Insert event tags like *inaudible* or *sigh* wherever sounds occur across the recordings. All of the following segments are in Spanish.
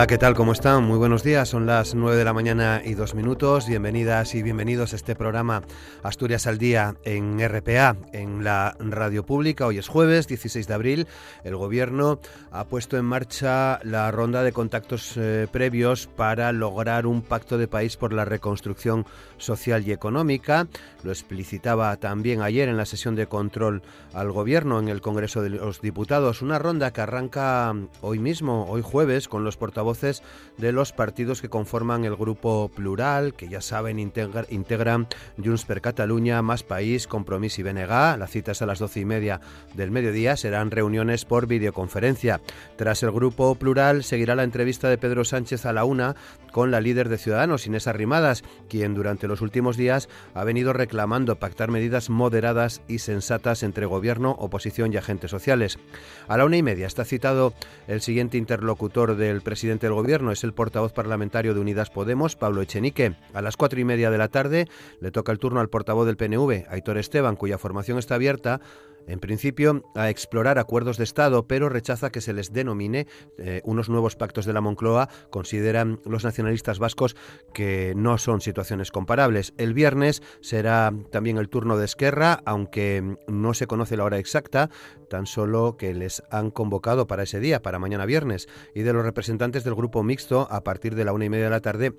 Hola, ¿qué tal? ¿Cómo están? Muy buenos días. Son las 9 de la mañana y dos minutos. Bienvenidas y bienvenidos a este programa Asturias al Día en RPA, en la radio pública. Hoy es jueves 16 de abril. El Gobierno ha puesto en marcha la ronda de contactos eh, previos para lograr un pacto de país por la reconstrucción social y económica. Lo explicitaba también ayer en la sesión de control al Gobierno en el Congreso de los Diputados. Una ronda que arranca hoy mismo, hoy jueves, con los portavoces voces de los partidos que conforman el grupo plural, que ya saben integran Junts per Cataluña, Más País, Compromís y BNG. La cita es a las doce y media del mediodía. Serán reuniones por videoconferencia. Tras el grupo plural seguirá la entrevista de Pedro Sánchez a la una con la líder de Ciudadanos, Inés Arrimadas, quien durante los últimos días ha venido reclamando pactar medidas moderadas y sensatas entre gobierno, oposición y agentes sociales. A la una y media está citado el siguiente interlocutor del presidente del gobierno, es el portavoz parlamentario de Unidas Podemos, Pablo Echenique. A las cuatro y media de la tarde le toca el turno al portavoz del PNV, Aitor Esteban, cuya formación está abierta en principio, a explorar acuerdos de Estado, pero rechaza que se les denomine eh, unos nuevos pactos de la Moncloa. Consideran los nacionalistas vascos que no son situaciones comparables. El viernes será también el turno de Esquerra, aunque no se conoce la hora exacta, tan solo que les han convocado para ese día, para mañana viernes, y de los representantes del grupo mixto a partir de la una y media de la tarde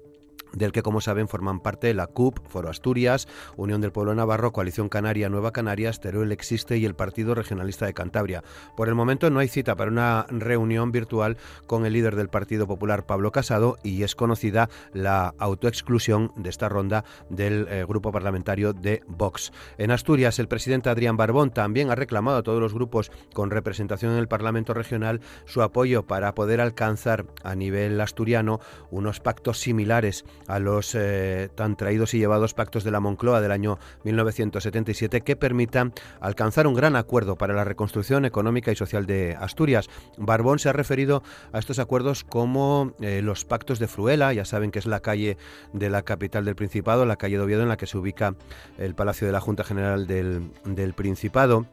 del que, como saben, forman parte la CUP, Foro Asturias, Unión del Pueblo Navarro, Coalición Canaria, Nueva Canarias, Teruel Existe y el Partido Regionalista de Cantabria. Por el momento no hay cita para una reunión virtual con el líder del Partido Popular, Pablo Casado, y es conocida la autoexclusión de esta ronda del eh, grupo parlamentario de Vox. En Asturias, el presidente Adrián Barbón también ha reclamado a todos los grupos con representación en el Parlamento Regional su apoyo para poder alcanzar a nivel asturiano unos pactos similares a los eh, tan traídos y llevados pactos de la Moncloa del año 1977 que permitan alcanzar un gran acuerdo para la reconstrucción económica y social de Asturias. Barbón se ha referido a estos acuerdos como eh, los pactos de Fruela, ya saben que es la calle de la capital del Principado, la calle de Oviedo en la que se ubica el Palacio de la Junta General del, del Principado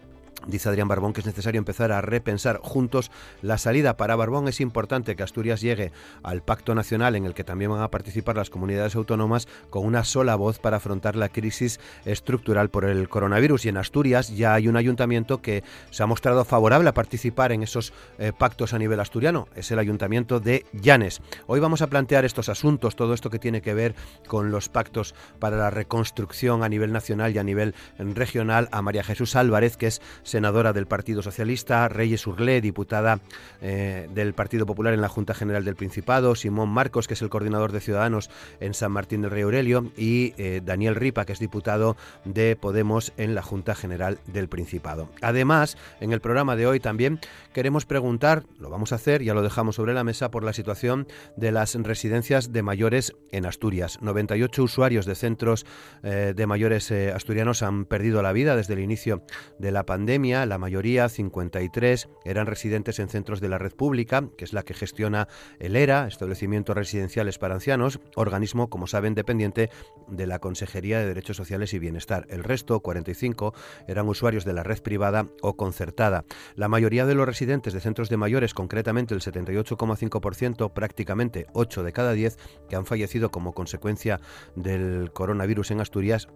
Dice Adrián Barbón que es necesario empezar a repensar juntos la salida. Para Barbón es importante que Asturias llegue al pacto nacional en el que también van a participar las comunidades autónomas con una sola voz para afrontar la crisis estructural por el coronavirus. Y en Asturias ya hay un ayuntamiento que se ha mostrado favorable a participar en esos eh, pactos a nivel asturiano. Es el ayuntamiento de Llanes. Hoy vamos a plantear estos asuntos, todo esto que tiene que ver con los pactos para la reconstrucción a nivel nacional y a nivel regional a María Jesús Álvarez, que es senadora del Partido Socialista, Reyes Urlé, diputada eh, del Partido Popular en la Junta General del Principado, Simón Marcos, que es el coordinador de Ciudadanos en San Martín del Rey Aurelio, y eh, Daniel Ripa, que es diputado de Podemos en la Junta General del Principado. Además, en el programa de hoy también queremos preguntar, lo vamos a hacer, ya lo dejamos sobre la mesa, por la situación de las residencias de mayores en Asturias. 98 usuarios de centros eh, de mayores asturianos han perdido la vida desde el inicio de la pandemia la mayoría, 53, eran residentes en centros de la red pública, que es la que gestiona el ERA, Establecimientos Residenciales para Ancianos, organismo, como saben, dependiente de la Consejería de Derechos Sociales y Bienestar. El resto, 45, eran usuarios de la red privada o concertada. La mayoría de los residentes de centros de mayores, concretamente el 78,5%, prácticamente 8 de cada 10, que han fallecido como consecuencia del coronavirus en Asturias,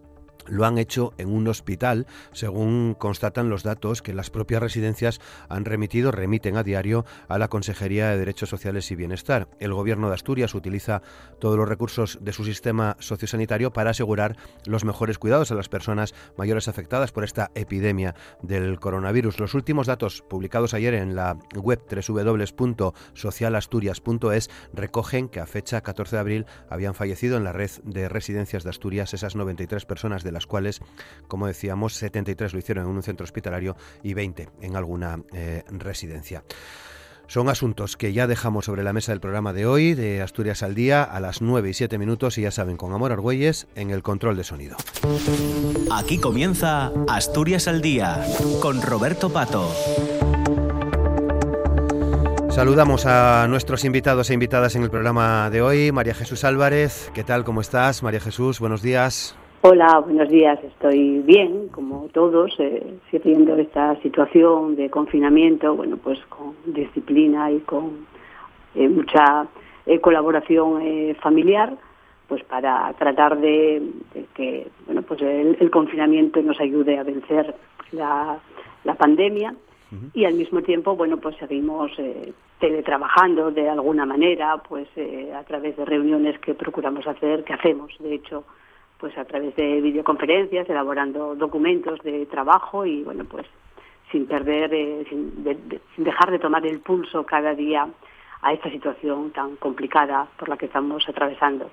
lo han hecho en un hospital, según constatan los datos que las propias residencias han remitido, remiten a diario a la Consejería de Derechos Sociales y Bienestar. El Gobierno de Asturias utiliza todos los recursos de su sistema sociosanitario para asegurar los mejores cuidados a las personas mayores afectadas por esta epidemia del coronavirus. Los últimos datos publicados ayer en la web www.socialasturias.es recogen que a fecha 14 de abril habían fallecido en la red de residencias de Asturias esas 93 personas de de las cuales, como decíamos, 73 lo hicieron en un centro hospitalario y 20 en alguna eh, residencia. Son asuntos que ya dejamos sobre la mesa del programa de hoy, de Asturias al Día, a las 9 y 7 minutos, y ya saben, con Amor Argüelles en el control de sonido. Aquí comienza Asturias al Día, con Roberto Pato. Saludamos a nuestros invitados e invitadas en el programa de hoy. María Jesús Álvarez, ¿qué tal? ¿Cómo estás? María Jesús, buenos días. Hola, buenos días. Estoy bien, como todos, eh, siguiendo esta situación de confinamiento, bueno, pues con disciplina y con eh, mucha eh, colaboración eh, familiar, pues para tratar de, que, bueno, pues el, confinamiento nos ayude a vencer la, la pandemia y al mismo tiempo, bueno, pues seguimos teletrabajando de alguna manera, pues a través de reuniones que procuramos hacer, que hacemos, de hecho, pues a través de videoconferencias, elaborando documentos de trabajo y bueno, pues sin perder, eh, sin, sin dejar de tomar el pulso cada día a esta situación tan complicada por la que estamos atravesando.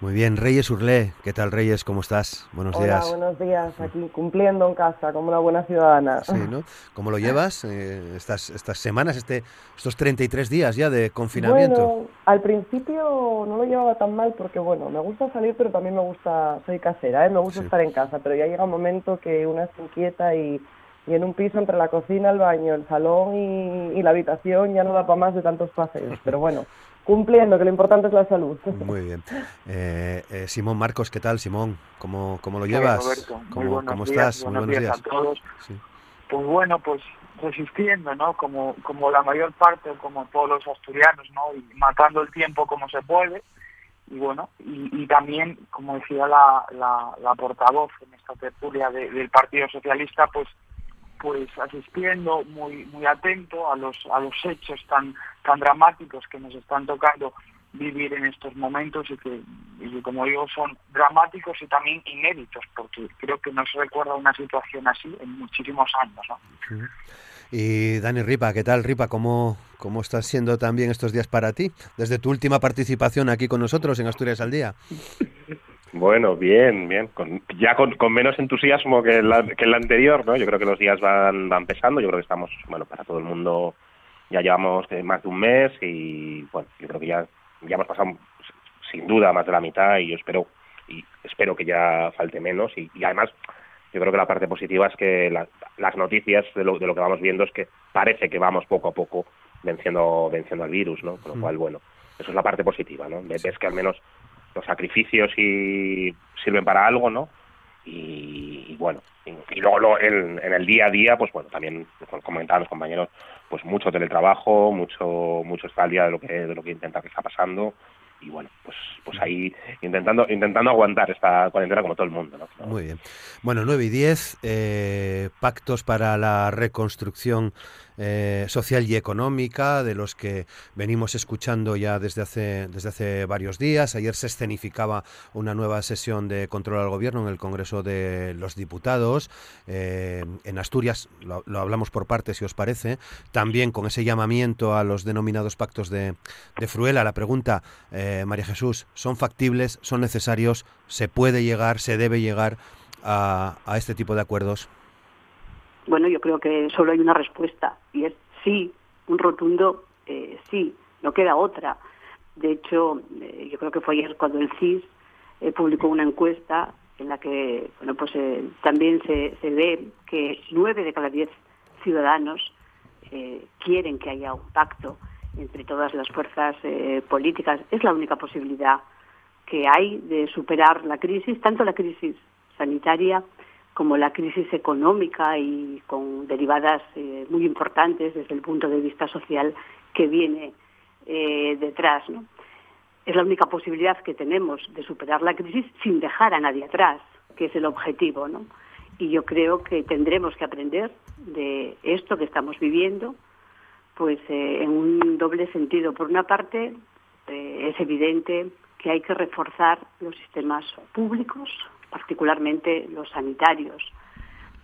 Muy bien, Reyes Urlé, ¿qué tal Reyes? ¿Cómo estás? Buenos Hola, días. buenos días, aquí cumpliendo en casa como una buena ciudadana. Sí, ¿no? ¿Cómo lo llevas eh, estas, estas semanas, este, estos 33 días ya de confinamiento? Bueno, al principio no lo llevaba tan mal porque, bueno, me gusta salir, pero también me gusta, soy casera, ¿eh? me gusta Sí. estar en casa, pero ya llega un momento que una se inquieta y, y en un piso entre la cocina, el baño, el salón y, y la habitación ya no da para más de tantos paseos. *laughs* Pero bueno, cumpliendo, que lo importante es la salud. Muy bien. Eh, eh, Simón Marcos, ¿qué tal, Simón? ¿Cómo, cómo lo llevas? Roberto. Muy ¿Cómo, buenos cómo días, estás? Buenos, días, a todos. Sí. Pues bueno, pues resistiendo, ¿no? Como, como la mayor parte, como todos los asturianos, ¿no? Y matando el tiempo como se puede. Y bueno, y, y también, como decía la, la, la portavoz en esta tertulia de- del Partido Socialista, pues pues asistiendo muy muy atento a los a los hechos tan tan dramáticos que nos están tocando vivir en estos momentos y que, y como digo son dramáticos y también inéditos porque creo que no se recuerda una situación así en muchísimos años ¿no? Y Dani Ripa, ¿qué tal Ripa? ¿Cómo, ¿Cómo están siendo también estos días para ti? Desde tu última participación aquí con nosotros en Asturias al Día. *laughs* Bueno, bien, bien. Con- ya con, con menos entusiasmo que el, que el anterior, ¿no? Yo creo que los días van, van pesando. Yo creo que estamos, bueno, para todo el mundo ya llevamos eh, más de un mes y, bueno, yo creo que ya, ya hemos pasado sin duda más de la mitad y yo espero y espero que ya falte menos y, y además yo creo que la parte positiva es que la- las noticias de lo, de lo que vamos viendo es que parece que vamos poco a poco venciendo venciendo al virus, ¿no? Con lo Mm. cual, bueno, eso es la parte positiva, ¿no? Ves que al menos los sacrificios y sirven para algo, ¿no? Y, bueno, y, y luego lo- en, en el día a día, pues bueno, también como comentaban los compañeros, pues mucho teletrabajo, mucho mucho estar al día de lo que de lo que intenta que está pasando y bueno, pues pues ahí intentando intentando aguantar esta cuarentena como todo el mundo, ¿no? Muy bien. Bueno, 9 y 10, eh, pactos para la reconstrucción eh, social y económica, de los que venimos escuchando ya desde hace, desde hace varios días. Ayer se escenificaba una nueva sesión de control al gobierno en el Congreso de los Diputados. Eh, en Asturias, lo, hablamos por partes, si os parece, también con ese llamamiento a los denominados pactos de, de Fruela. La pregunta, eh, María Jesús, ¿son factibles, son necesarios, se puede llegar, se debe llegar a, a este tipo de acuerdos? Bueno, yo creo que solo hay una respuesta y es sí, un rotundo eh, sí, no queda otra. De hecho, eh, yo creo que fue ayer cuando el CIS eh, publicó una encuesta en la que bueno, pues eh, también se, se ve que nueve de cada diez ciudadanos eh, quieren que haya un pacto entre todas las fuerzas políticas. Es la única posibilidad que hay de superar la crisis, tanto la crisis sanitaria como la crisis económica y con derivadas eh, muy importantes desde el punto de vista social que viene eh, detrás. Es la única posibilidad que tenemos de superar la crisis sin dejar a nadie atrás, que es el objetivo. ¿no? Y yo creo que tendremos que aprender de esto que estamos viviendo, pues eh, en un doble sentido. Por una parte, eh, es evidente que hay que reforzar los sistemas públicos, particularmente los sanitarios.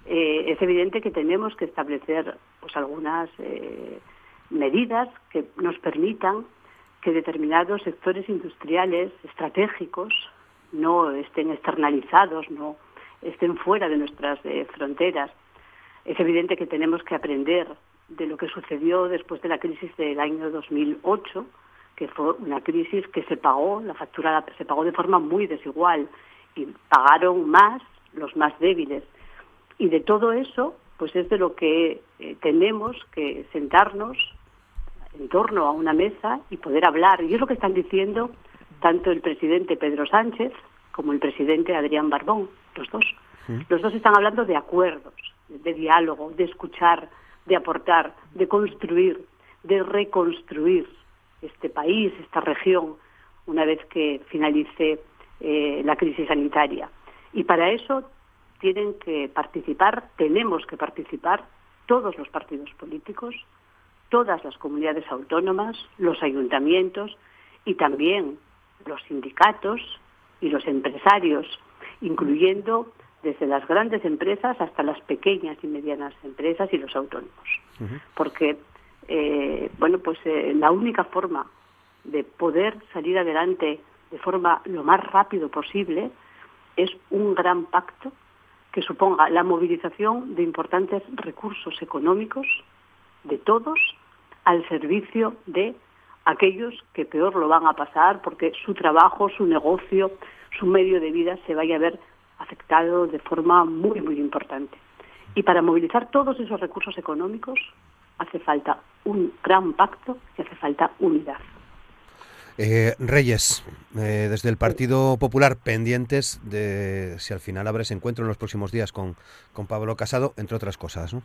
Eh, es evidente que tenemos que establecer pues, algunas eh, medidas que nos permitan que determinados sectores industriales estratégicos no estén externalizados, no estén fuera de nuestras eh, fronteras. Es evidente que tenemos que aprender de lo que sucedió después de la crisis del año 2008, que fue una crisis que se pagó, la factura se pagó de forma muy desigual y pagaron más los más débiles. Y de todo eso, pues es de lo que eh, tenemos que sentarnos en torno a una mesa y poder hablar. Y es lo que están diciendo tanto el presidente Pedro Sánchez como el presidente Adrián Barbón, los dos. Los dos están hablando de acuerdos, de diálogo, de escuchar, de aportar, de construir, de reconstruir este país, esta región, una vez que finalice eh, la crisis sanitaria. Y para eso tienen que participar, tenemos que participar todos los partidos políticos, todas las comunidades autónomas, los ayuntamientos y también los sindicatos y los empresarios, incluyendo desde las grandes empresas hasta las pequeñas y medianas empresas y los autónomos. Porque, eh, bueno, pues eh, la única forma de poder salir adelante de forma lo más rápido posible es un gran pacto que suponga la movilización de importantes recursos económicos de todos al servicio de aquellos que peor lo van a pasar porque su trabajo, su negocio, su medio de vida se vaya a ver afectado de forma muy, muy importante. Y para movilizar todos esos recursos económicos hace falta un gran pacto y hace falta unidad. Eh, Reyes, eh, desde el Partido Popular, pendientes de si al final habrá ese encuentro en los próximos días con, con Pablo Casado, entre otras cosas, ¿no?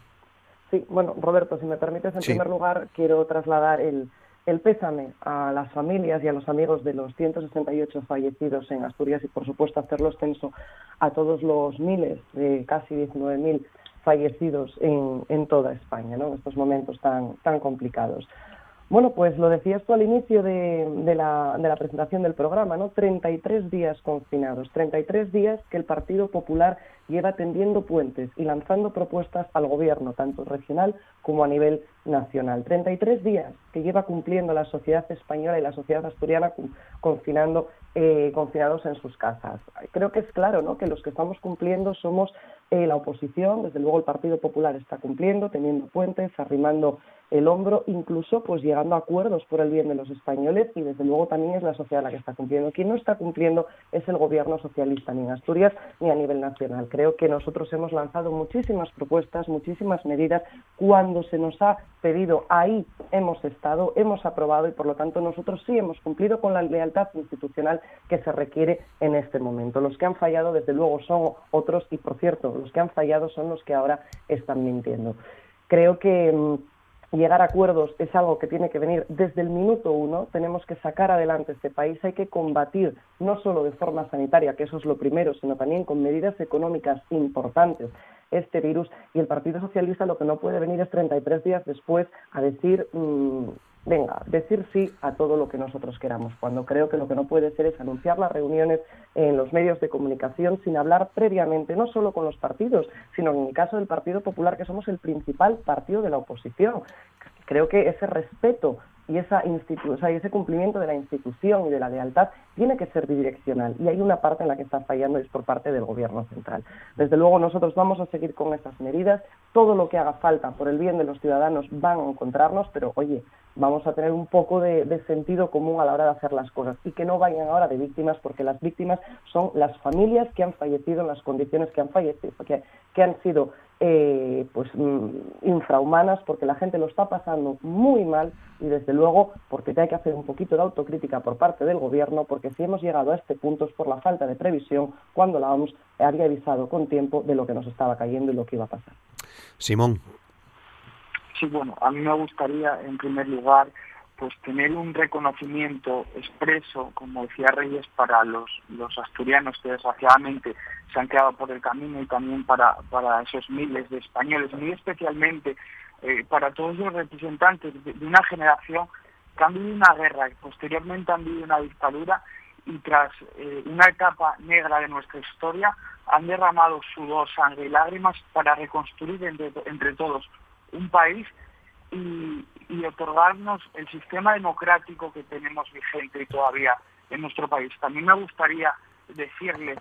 Sí, bueno, Roberto, si me permites, en primer lugar, quiero trasladar el, el pésame a las familias y a los amigos de los 168 fallecidos en Asturias y, por supuesto, hacerlo extenso a todos los miles, de casi 19.000 fallecidos en, en toda España, ¿no? en estos momentos tan, tan complicados. Bueno, pues lo decías tú al inicio de, de, la, de, la, presentación del programa, ¿no? 33 días confinados, 33 días que el Partido Popular lleva tendiendo puentes y lanzando propuestas al gobierno, tanto regional como a nivel nacional. 33 días que lleva cumpliendo la sociedad española y la sociedad asturiana confinando, eh, confinados en sus casas. Creo que es claro ¿no? que los que estamos cumpliendo somos eh, la oposición, desde luego el Partido Popular está cumpliendo, teniendo puentes, arrimando el hombro, incluso pues llegando a acuerdos por el bien de los españoles y desde luego también es la sociedad la que está cumpliendo. Quien no está cumpliendo es el gobierno socialista ni en Asturias ni a nivel nacional. Creo que nosotros hemos lanzado muchísimas propuestas, muchísimas medidas. Cuando se nos ha pedido, ahí hemos estado, hemos aprobado y por lo tanto nosotros sí hemos cumplido con la lealtad institucional que se requiere en este momento. Los que han fallado desde luego son otros y por cierto, los que han fallado son los que ahora están mintiendo. Creo que mm, llegar a acuerdos es algo que tiene que venir desde el minuto uno, tenemos que sacar adelante este país, hay que combatir no solo de forma sanitaria, que eso es lo primero, sino también con medidas económicas importantes. Este virus y el Partido Socialista lo que no puede venir es 33 días después a decir mm, venga, decir sí a todo lo que nosotros queramos, cuando creo que lo que no puede ser es anunciar las reuniones en los medios de comunicación sin hablar previamente, no solo con los partidos, sino en el caso del Partido Popular, que somos el principal partido de la oposición. Creo que ese respeto y esa o sea, ese cumplimiento de la institución y de la lealtad tiene que ser bidireccional y hay una parte en la que está fallando y es por parte del gobierno central. Desde luego nosotros vamos a seguir con estas medidas, todo lo que haga falta por el bien de los ciudadanos van a encontrarnos, pero oye, vamos a tener un poco de, sentido común a la hora de hacer las cosas y que no vayan ahora de víctimas porque las víctimas son las familias que han fallecido en las condiciones que han fallecido, que, que han sido eh, pues mm, infrahumanas porque la gente lo está pasando muy mal y desde luego porque hay que hacer un poquito de autocrítica por parte del gobierno porque si hemos llegado a este punto es por la falta de previsión cuando la OMS había avisado con tiempo de lo que nos estaba cayendo y lo que iba a pasar. Simón, Sí, bueno, a mí me gustaría, en primer lugar, pues tener un reconocimiento expreso, como decía Reyes, para los, los asturianos que desgraciadamente se han quedado por el camino y también para, para esos miles de españoles, muy especialmente eh, para todos los representantes de, una generación que han vivido una guerra y posteriormente han vivido una dictadura y tras eh, una etapa negra de nuestra historia han derramado sudor, sangre y lágrimas para reconstruir entre, entre todos un país y, otorgarnos el sistema democrático que tenemos vigente y todavía en nuestro país. También me gustaría decirle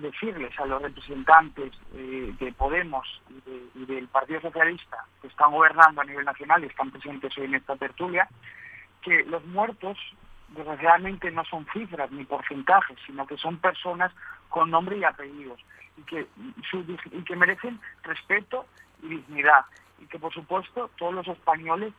decirles a los representantes eh, de Podemos y, del Partido Socialista que están gobernando a nivel nacional y están presentes hoy en esta tertulia, que los muertos desgraciadamente no son cifras ni porcentajes, sino que son personas con nombre y apellidos y que, y que merecen respeto y dignidad y que por supuesto todos los españoles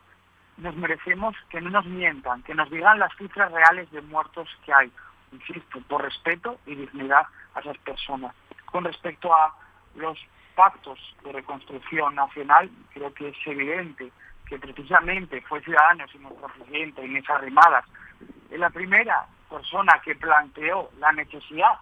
nos merecemos que no nos mientan, que nos digan las cifras reales de muertos que hay, insisto, por respeto y dignidad a esas personas. Con respecto a los pactos de reconstrucción nacional, creo que es evidente que precisamente fue Ciudadanos y nuestro presidente Inés Arrimadas la primera persona que planteó la necesidad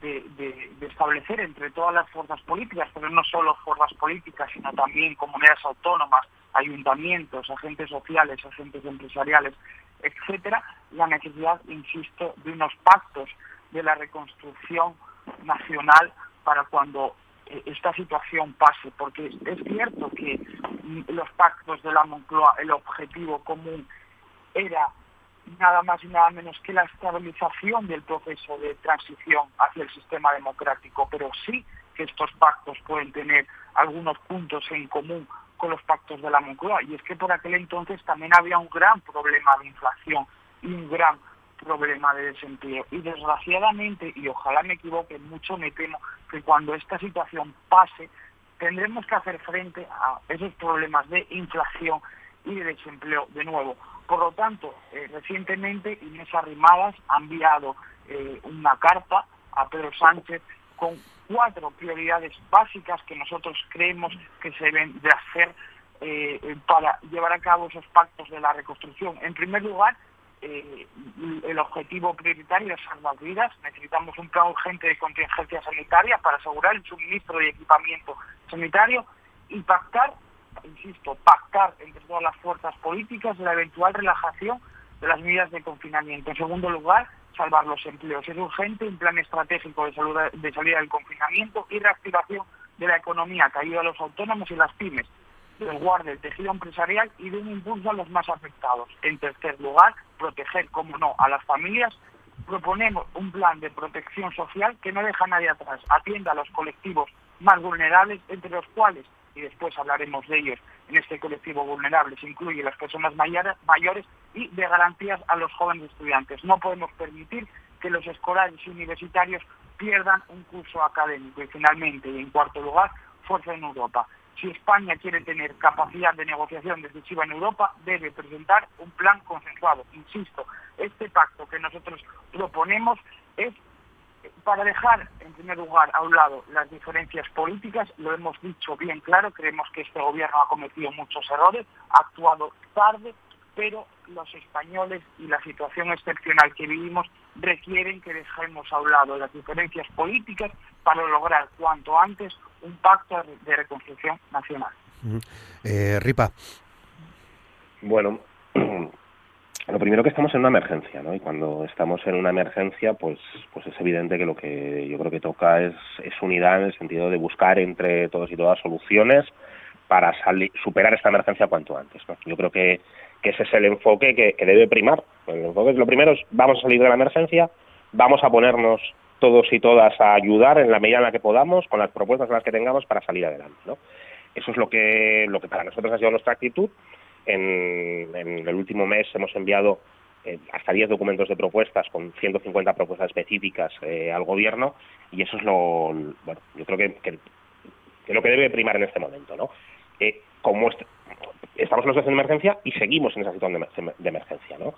de, de, establecer entre todas las fuerzas políticas, pero no solo fuerzas políticas, sino también comunidades autónomas, ayuntamientos, agentes sociales, agentes empresariales, etcétera, la necesidad, insisto, de unos pactos de la reconstrucción nacional para cuando eh, esta situación pase, porque es cierto que los pactos de la Moncloa, el objetivo común era nada más y nada menos que la estabilización del proceso de transición hacia el sistema democrático, pero sí que estos pactos pueden tener algunos puntos en común con los pactos de la Moncloa, y es que por aquel entonces también había un gran problema de inflación y un gran problema de desempleo. Y desgraciadamente, y ojalá me equivoque mucho, me temo que cuando esta situación pase, tendremos que hacer frente a esos problemas de inflación y de desempleo de nuevo. Por lo tanto, eh, recientemente Inés Arrimadas ha enviado eh, una carta a Pedro Sánchez con cuatro prioridades básicas que nosotros creemos que se deben de hacer eh, para llevar a cabo esos pactos de la reconstrucción. En primer lugar, el objetivo prioritario es salvar vidas. Necesitamos un plan urgente de contingencia sanitaria para asegurar el suministro de equipamiento sanitario y pactar, insisto, pactar entre todas las fuerzas políticas la eventual relajación de las medidas de confinamiento. En segundo lugar, salvar los empleos. Es urgente un plan estratégico de, de salida del confinamiento y reactivación de la economía que ayuda a los autónomos y las pymes, resguarde el tejido empresarial y de un impulso a los más afectados. En tercer lugar, proteger, como no, a las familias. Proponemos un plan de protección social que no deja a nadie atrás, atienda a los colectivos más vulnerables, entre los cuales, y después hablaremos de ellos, en este colectivo vulnerable se incluye las personas mayores y de garantías a los jóvenes estudiantes. No podemos permitir que los escolares y universitarios pierdan un curso académico. Y finalmente, y en cuarto lugar, fuerza en Europa. Si España quiere tener capacidad de negociación decisiva en Europa, debe presentar un plan consensuado. Insisto, este pacto que nosotros proponemos es para dejar, en primer lugar, a un lado las diferencias políticas, lo hemos dicho bien claro, creemos que este gobierno ha cometido muchos errores, ha actuado tarde, pero los españoles y la situación excepcional que vivimos requieren que dejemos a un lado las diferencias políticas para lograr cuanto antes un pacto de reconstrucción nacional. Eh, Ripa. Bueno, *clears throat* lo primero que estamos en una emergencia, ¿no? Y cuando estamos en una emergencia, pues, pues es evidente que lo que yo creo que toca es, unidad en el sentido de buscar entre todos y todas soluciones para superar esta emergencia cuanto antes. ¿no? Yo creo que, que ese es el enfoque que, debe primar. Lo primero es vamos a salir de la emergencia, vamos a ponernos todos y todas a ayudar en la medida en la que podamos, con las propuestas en las que tengamos para salir adelante. Eso es lo que, lo que para nosotros ha sido nuestra actitud en, el último mes hemos enviado eh, hasta 10 documentos de propuestas con 150 propuestas específicas eh, al gobierno y eso es lo, bueno, yo creo que, lo que debe primar en este momento, ¿no? Eh, como estamos en una situación de emergencia y seguimos en esa situación de, emergencia, ¿no?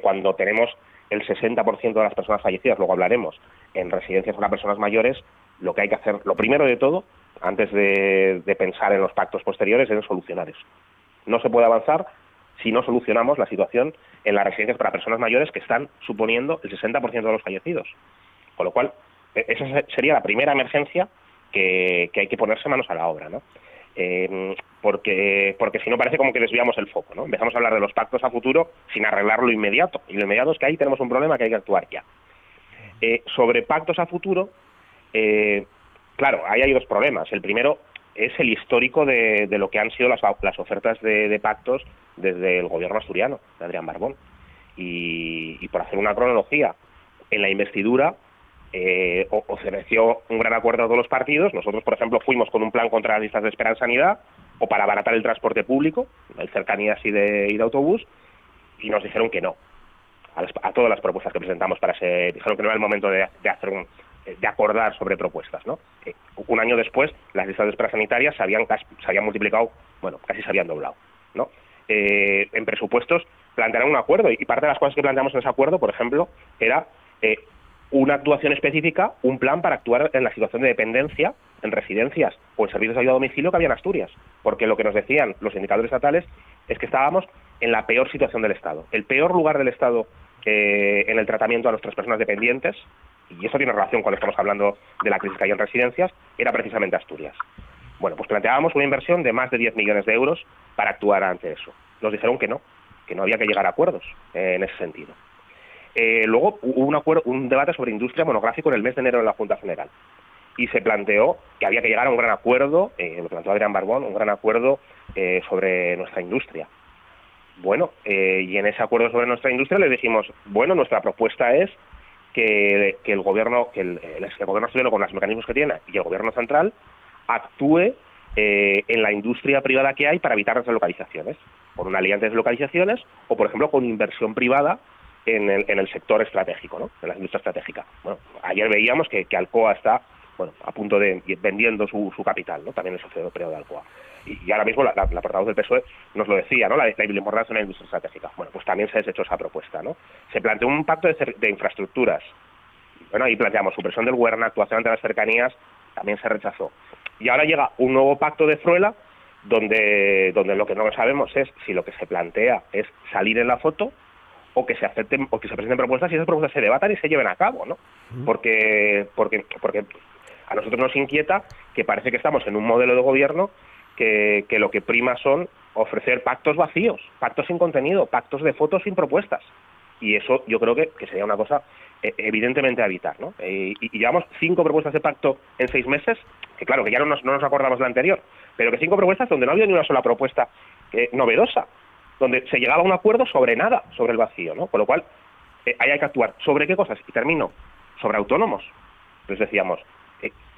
cuando tenemos el 60% de las personas fallecidas, luego hablaremos, en residencias para personas mayores, lo que hay que hacer, lo primero de todo, antes de, de pensar en los pactos posteriores, es solucionar eso. No se puede avanzar si no solucionamos la situación en las residencias para personas mayores que están suponiendo el 60% de los fallecidos. Con lo cual, e-, esa sería la primera emergencia que, hay que ponerse manos a la obra, ¿no? Eh, porque, porque si no parece como que desviamos el foco, ¿no? Empezamos a hablar de los pactos a futuro sin arreglar lo inmediato. Y lo inmediato es que ahí tenemos un problema que hay que actuar ya. Eh, sobre pactos a futuro, eh, claro, ahí hay dos problemas. El primero es el histórico de, lo que han sido las, las ofertas de, pactos desde el gobierno asturiano, de Adrián Barbón. Y, por hacer una cronología, en la investidura eh, ofreció un gran acuerdo a todos los partidos. Nosotros, por ejemplo, fuimos con un plan contra las listas de espera en sanidad o para abaratar el transporte público, el cercanías y de, y de autobús, y nos dijeron que no. A, todas las propuestas que presentamos para ese, dijeron que no era el momento de, hacer un, de acordar sobre propuestas, ¿no? Eh, un año después, las listas de espera sanitarias se habían, se habían multiplicado, bueno, casi se habían doblado, ¿no? Eh, en presupuestos plantearon un acuerdo y parte de las cosas que planteamos en ese acuerdo, por ejemplo, era eh, una actuación específica, un plan para actuar en la situación de dependencia en residencias o en servicios de ayuda a domicilio que había en Asturias. Porque lo que nos decían los indicadores estatales es que estábamos en la peor situación del Estado. El peor lugar del Estado eh, en el tratamiento a nuestras personas dependientes, y eso tiene relación cuando estamos hablando de la crisis que hay en residencias, era precisamente Asturias. Bueno, pues planteábamos una inversión de más de 10 millones de euros para actuar ante eso. Nos dijeron que no, que no había que llegar a acuerdos eh, en ese sentido. Eh, luego hubo un, acuerdo, un debate sobre industria monográfico en el mes de enero en la Junta General y se planteó que había que llegar a un gran acuerdo, eh, lo planteó Adrián Barbón, un gran acuerdo sobre nuestra industria. Bueno, y en ese acuerdo sobre nuestra industria le dijimos, bueno, nuestra propuesta es que, el gobierno, que el, el, gobierno con los mecanismos que tiene y el gobierno central actúe en la industria privada que hay para evitar deslocalizaciones, por una alianza de deslocalizaciones o, por ejemplo, con inversión privada en el, en el sector estratégico, ¿no? en la industria estratégica. Bueno, ayer veíamos que, que Alcoa está bueno, a punto de vendiendo su, su capital, ¿no? también el socio de Alcoa. Y, ahora mismo la, la, portavoz del PSOE nos lo decía, ¿no? la, la importancia de la industria estratégica. Bueno, pues también se ha deshecho esa propuesta. ¿no? Se planteó un pacto de, de infraestructuras. Bueno, ahí planteamos supresión del Huerna, actuación ante las cercanías, también se rechazó. Y ahora llega un nuevo pacto de Fruela, donde, donde lo que no sabemos es si lo que se plantea es salir en la foto o que se acepten o que se presenten propuestas y esas propuestas se debatan y se lleven a cabo, ¿no? Porque porque porque a nosotros nos inquieta que parece que estamos en un modelo de gobierno que, lo que prima son ofrecer pactos vacíos, pactos sin contenido, pactos de fotos sin propuestas. Y eso yo creo que, que sería una cosa eh, evidentemente a evitar, ¿no? Eh, y, llevamos cinco propuestas de pacto en seis meses, que claro, que ya no nos, no nos acordamos de la anterior, pero que cinco propuestas donde no había ni una sola propuesta eh, novedosa donde se llegaba a un acuerdo sobre nada, sobre el vacío, ¿no? Con lo cual, hay que actuar. ¿Sobre qué cosas? Y termino. Sobre autónomos. Les decíamos,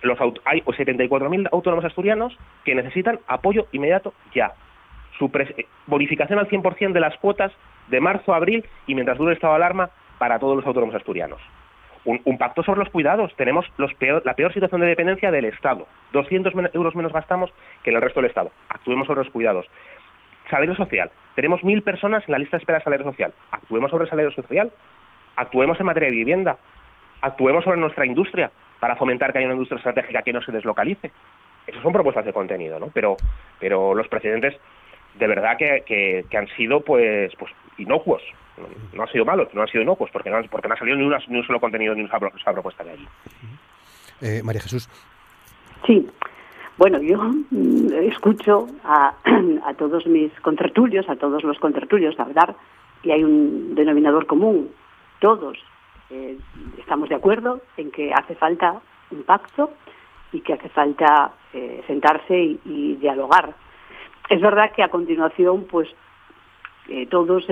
los hay 74.000 autónomos asturianos que necesitan apoyo inmediato ya. Su eh, bonificación al 100% de las cuotas de marzo a abril y mientras dure el estado de alarma para todos los autónomos asturianos. Un, pacto sobre los cuidados. Tenemos la peor situación de dependencia del Estado. 200 euros menos gastamos que en el resto del Estado. Actuemos sobre los cuidados. Salario social. Tenemos mil personas en la lista de espera de salario social. Actuemos sobre el salario social. Actuemos en materia de vivienda. Actuemos sobre nuestra industria para fomentar que haya una industria estratégica que no se deslocalice. Esas son propuestas de contenido, ¿no? Pero, pero los precedentes de verdad que, que, han sido pues, pues inocuos. No, han sido malos, no han sido inocuos, porque no, porque no ha salido ni, una, ni un solo contenido ni una, una propuesta de allí. Eh, María Jesús. Sí, bueno, yo mm, escucho a, *clears throat* todos mis contertulios, a todos los contertulios hablar y hay un denominador común. Todos eh, estamos de acuerdo en que hace falta un pacto y que hace falta eh, sentarse y, dialogar. Es verdad que a continuación, pues eh, todos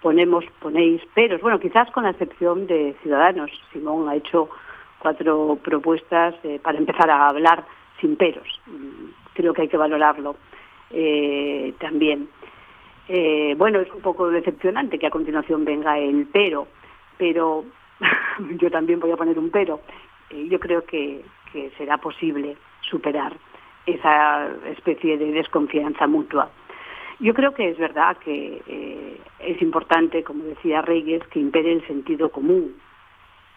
ponemos, ponéis peros. Bueno, quizás con la excepción de Ciudadanos. Simón ha hecho cuatro propuestas para empezar a hablar sin peros. Creo que hay que valorarlo también. Bueno, es un poco decepcionante que a continuación venga el pero, pero *laughs* yo también voy a poner un pero. Eh, yo creo que, será posible superar esa especie de desconfianza mutua. Yo creo que es verdad que es importante, como decía Reyes, que impere el sentido común,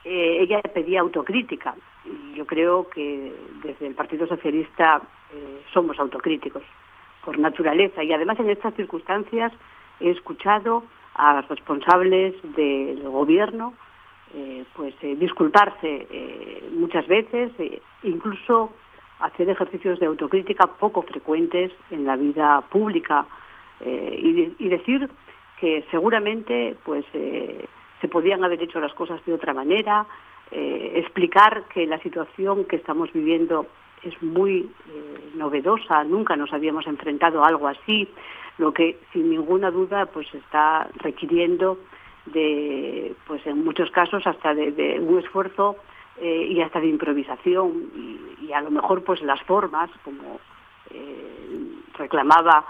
eh, ella pedía autocrítica. Y yo creo que desde el Partido Socialista eh, somos autocríticos por naturaleza. Y además en estas circunstancias he escuchado a responsables del gobierno eh, pues disculparse muchas veces, incluso hacer ejercicios de autocrítica poco frecuentes en la vida pública y, decir que seguramente pues se podían haber hecho las cosas de otra manera, eh, explicar que la situación que estamos viviendo es muy eh, novedosa, nunca nos habíamos enfrentado a algo así, lo que sin ninguna duda pues está requiriendo de, pues en muchos casos hasta de, un esfuerzo eh, y hasta de improvisación. Y, a lo mejor pues las formas como eh, reclamaba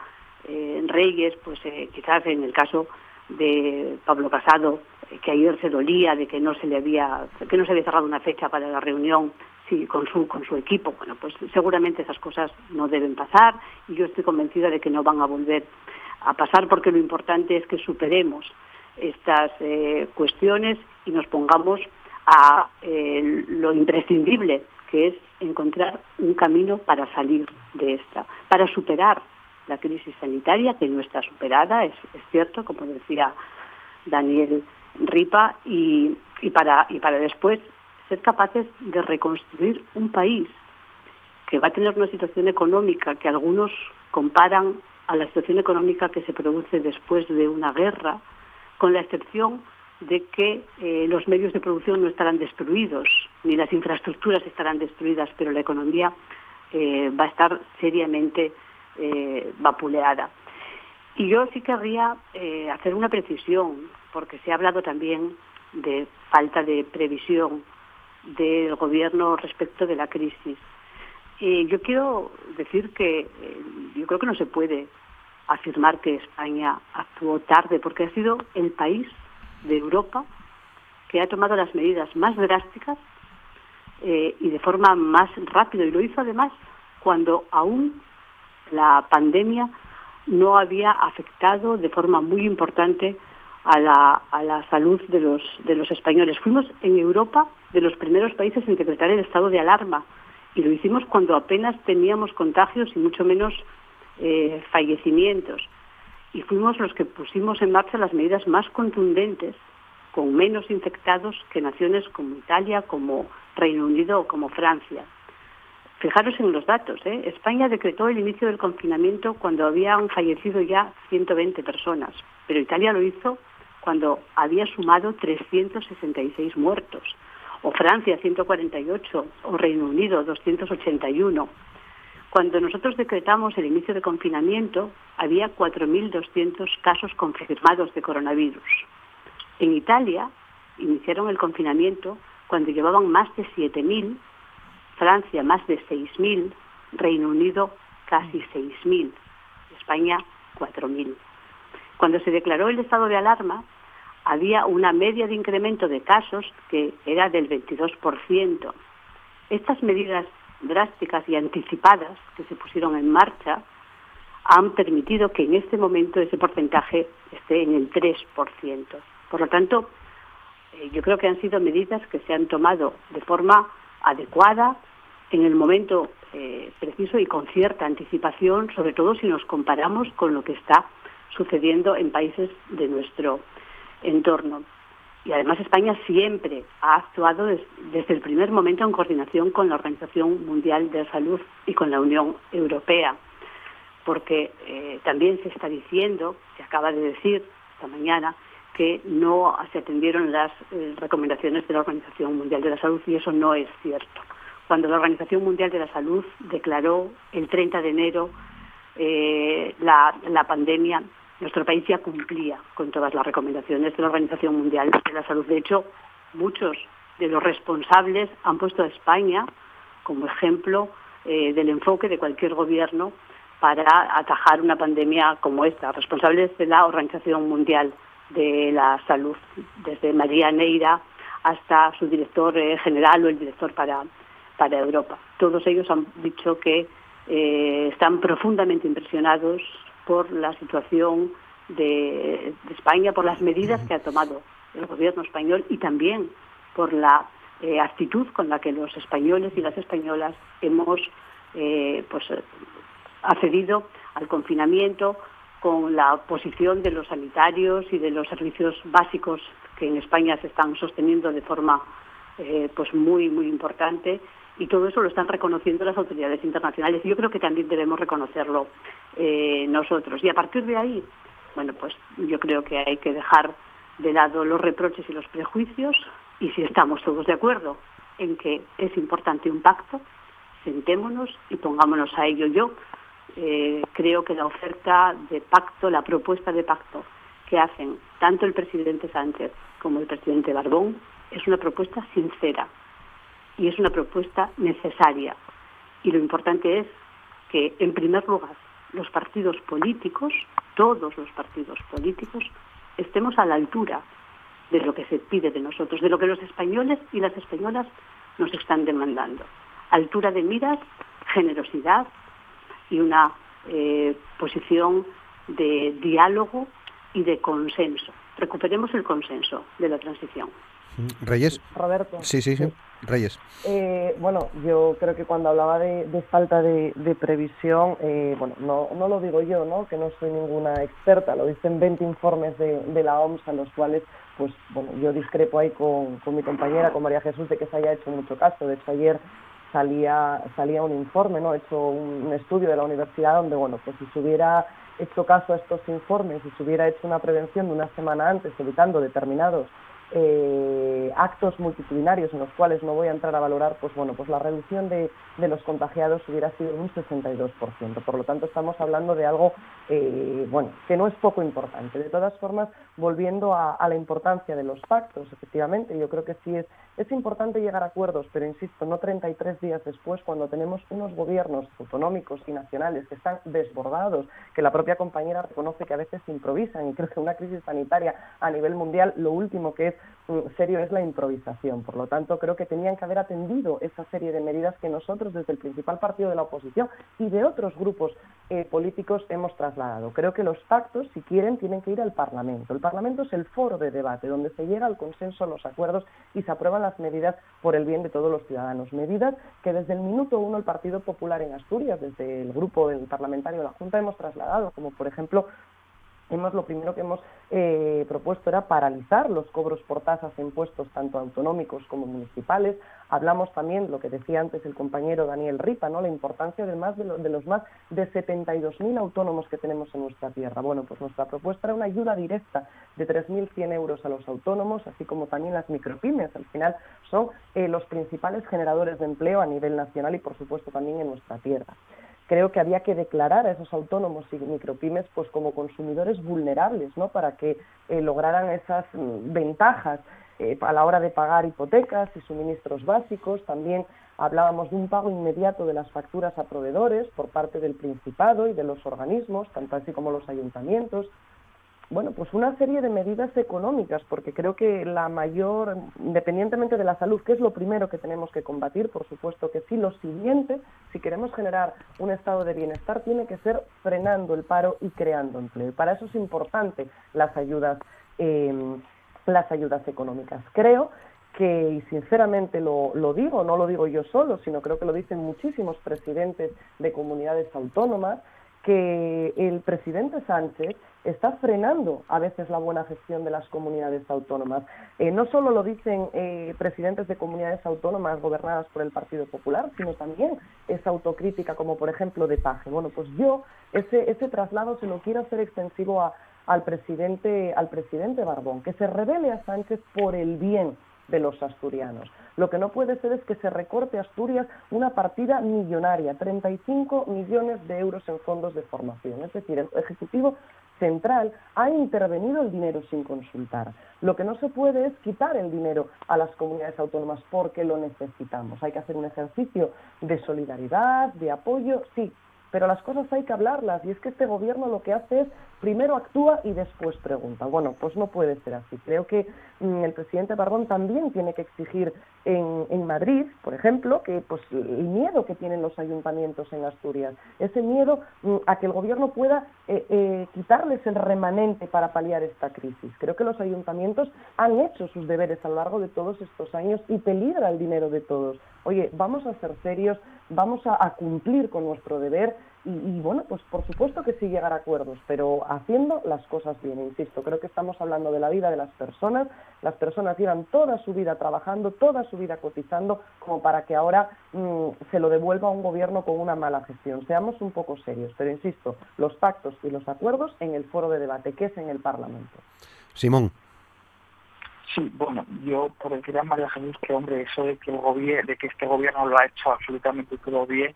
eh, Reyes pues quizás en el caso de Pablo Casado que ayer se dolía de que no se le había que no se había cerrado una fecha para la reunión sí, con su con su equipo. Bueno pues seguramente esas cosas no deben pasar y yo estoy convencida de que no van a volver a pasar porque lo importante es que superemos estas cuestiones y nos pongamos a eh, lo imprescindible, que es encontrar un camino para salir de esta, para superar la crisis sanitaria, que no está superada, es, cierto, como decía Daniel Ripa, y, para, y para después ser capaces de reconstruir un país que va a tener una situación económica que algunos comparan a la situación económica que se produce después de una guerra, con la excepción de que eh, los medios de producción no estarán destruidos, ni las infraestructuras estarán destruidas, pero la economía eh, va a estar seriamente eh, vapuleada. Y yo sí querría hacer una precisión, porque se ha hablado también de falta de previsión del gobierno respecto de la crisis. yo quiero decir que yo creo que no se puede afirmar que España actuó tarde, porque ha sido el país de Europa que ha tomado las medidas más drásticas eh, y de forma más rápida. Y lo hizo además cuando aún la pandemia no había afectado de forma muy importante a la, a la salud de los, de los españoles. Fuimos en Europa de los primeros países en decretar el estado de alarma y lo hicimos cuando apenas teníamos contagios y mucho menos eh, fallecimientos y fuimos los que pusimos en marcha las medidas más contundentes, con menos infectados que naciones como Italia, como Reino Unido o como Francia. Fijaros en los datos. ¿eh? España decretó el inicio del confinamiento cuando habían fallecido ya 120 personas, pero Italia lo hizo cuando había sumado 366 muertos, o Francia 148, o Reino Unido 281. Cuando nosotros decretamos el inicio de confinamiento, había 4.200 casos confirmados de coronavirus. En Italia iniciaron el confinamiento cuando llevaban más de 7.000, Francia más de 6.000, Reino Unido casi 6.000, España 4.000. Cuando se declaró el estado de alarma, había una media de incremento de casos que era del 22%. Estas medidas drásticas y anticipadas que se pusieron en marcha han permitido que en este momento ese porcentaje esté en el 3%. Por lo tanto, eh, yo creo que han sido medidas que se han tomado de forma adecuada, en el momento eh, preciso y con cierta anticipación, sobre todo si nos comparamos con lo que está sucediendo en países de nuestro entorno. Y además España siempre ha actuado desde el primer momento en coordinación con la Organización Mundial de la Salud y con la Unión Europea, porque eh, también se está diciendo, se acaba de decir esta mañana, que no se atendieron las eh, recomendaciones de la Organización Mundial de la Salud y eso no es cierto. Cuando la Organización Mundial de la Salud declaró el 30 de enero eh, la, la pandemia, nuestro país ya cumplía con todas las recomendaciones de la Organización Mundial de la Salud. De hecho, muchos de los responsables han puesto a España como ejemplo eh, del enfoque de cualquier gobierno para atajar una pandemia como esta, responsables de la Organización Mundial de la Salud, desde María Neira hasta su director eh, general o el director para, para Europa. Todos ellos han dicho que eh, están profundamente impresionados por la situación de, España, por las medidas que ha tomado el gobierno español y también por la eh, actitud con la que los españoles y las españolas hemos eh, pues accedido al confinamiento con la posición de los sanitarios y de los servicios básicos que en España se están sosteniendo de forma eh, pues muy muy importante. Y todo eso lo están reconociendo las autoridades internacionales. Yo creo que también debemos reconocerlo eh, nosotros. Y a partir de ahí, bueno, pues yo creo que hay que dejar de lado los reproches y los prejuicios y si estamos todos de acuerdo en que es importante un pacto, sentémonos y pongámonos a ello. Yo eh, creo que la oferta de pacto, la propuesta de pacto que hacen tanto el presidente Sánchez como el presidente Barbón es una propuesta sincera, y es una propuesta necesaria. Y lo importante es que, en primer lugar, los partidos políticos, todos los partidos políticos, estemos a la altura de lo que se pide de nosotros, de lo que los españoles y las españolas nos están demandando. Altura de miras, generosidad y una eh, posición de diálogo y de consenso. Recuperemos el consenso de la transición. Reyes. Roberto. Sí, sí, sí. Reyes. Eh, bueno, yo creo que cuando hablaba de, falta de, previsión, eh, bueno, no, no lo digo yo, ¿no? Que no soy ninguna experta, lo dicen 20 informes de, la OMS a los cuales, pues, bueno, yo discrepo ahí con, mi compañera, con María Jesús, de que se haya hecho mucho caso. De hecho, ayer salía, salía un informe, ¿no? hecho un, estudio de la universidad donde, bueno, pues si se hubiera hecho caso a estos informes y se hubiera hecho una prevención de una semana antes, evitando determinados eh, actos multitudinarios en los cuales no voy a entrar a valorar, pues bueno, pues la reducción de, los contagiados hubiera sido un 62%. Por lo tanto, estamos hablando de algo, eh, bueno, que no es poco importante. De todas formas, volviendo a, la importancia de los pactos, efectivamente, yo creo que sí es, es importante llegar a acuerdos, pero insisto, no 33 días después, cuando tenemos unos gobiernos autonómicos y nacionales que están desbordados, que la propia compañera reconoce que a veces improvisan, y creo que una crisis sanitaria a nivel mundial, lo último que es serio es la improvisación. Por lo tanto, creo que tenían que haber atendido esa serie de medidas que nosotros, desde el principal partido de la oposición y de otros grupos eh, políticos, hemos trasladado. Creo que los pactos, si quieren, tienen que ir al Parlamento. El Parlamento es el foro de debate donde se llega al consenso, los acuerdos y se aprueban las medidas por el bien de todos los ciudadanos. Medidas que desde el minuto uno el Partido Popular en Asturias, desde el grupo parlamentario de la Junta, hemos trasladado, como por ejemplo hemos lo primero que hemos eh, propuesto era paralizar los cobros por tasas e impuestos tanto autonómicos como municipales. Hablamos también, lo que decía antes el compañero Daniel Ripa, ¿no? la importancia de, más de, los más de 72.000 autónomos que tenemos en nuestra tierra. Bueno, pues nuestra propuesta era una ayuda directa de 3.100 euros a los autónomos, así como también las micropymes. Al final son eh, los principales generadores de empleo a nivel nacional y, por supuesto, también en nuestra tierra creo que había que declarar a esos autónomos y micropymes pues como consumidores vulnerables, ¿no? Para que eh, lograran esas mm, ventajas eh, a la hora de pagar hipotecas y suministros básicos. También hablábamos de un pago inmediato de las facturas a proveedores por parte del Principado y de los organismos, tanto así como los ayuntamientos bueno, pues una serie de medidas económicas, porque creo que la mayor, independientemente de la salud, que es lo primero que tenemos que combatir, por supuesto que sí, lo siguiente, si queremos generar un estado de bienestar, tiene que ser frenando el paro y creando empleo. Para eso es importante las ayudas, em, las ayudas económicas. Creo que, y sinceramente lo, lo digo, no lo digo yo solo, sino creo que lo dicen muchísimos presidentes de comunidades autónomas, que el presidente Sánchez está frenando a veces la buena gestión de las comunidades autónomas. Eh, no solo lo dicen eh, presidentes de comunidades autónomas gobernadas por el Partido Popular, sino también esa autocrítica, como por ejemplo de Paje. Bueno, pues yo ese, traslado se lo quiero hacer extensivo al presidente, al presidente Barbón, que se revele a Sánchez por el bien de los asturianos. Lo que no puede ser es que se recorte a Asturias una partida millonaria, 35 millones de euros en fondos de formación. Es decir, el Ejecutivo Central ha intervenido el dinero sin consultar. Lo que no se puede es quitar el dinero a las comunidades autónomas porque lo necesitamos. Hay que hacer un ejercicio de solidaridad, de apoyo, sí, pero las cosas hay que hablarlas y es que este gobierno lo que hace es primero actúa y después pregunta. Bueno, pues no puede ser así. Creo que mm, el presidente Barbón también tiene que exigir en, Madrid, por ejemplo, que pues el miedo que tienen los ayuntamientos en Asturias, ese miedo mm, a que el gobierno pueda eh, eh, quitarles el remanente para paliar esta crisis. Creo que los ayuntamientos han hecho sus deberes a lo largo de todos estos años y peligra el dinero de todos. Oye, vamos a ser serios, vamos a cumplir con nuestro deber y, bueno, pues por supuesto que sí llegar a acuerdos, pero haciendo las cosas bien, insisto, creo que estamos hablando de la vida de las personas, las personas llevan toda su vida trabajando, toda su vida cotizando, como para que ahora mm, se lo devuelva a un gobierno con una mala gestión. Seamos un poco serios, pero insisto, los pactos y los acuerdos en el foro de debate, que es en el Parlamento. Simón. Sí, bueno, yo por el que María Jesús que hombre, eso de que el de que este gobierno lo ha hecho absolutamente todo bien,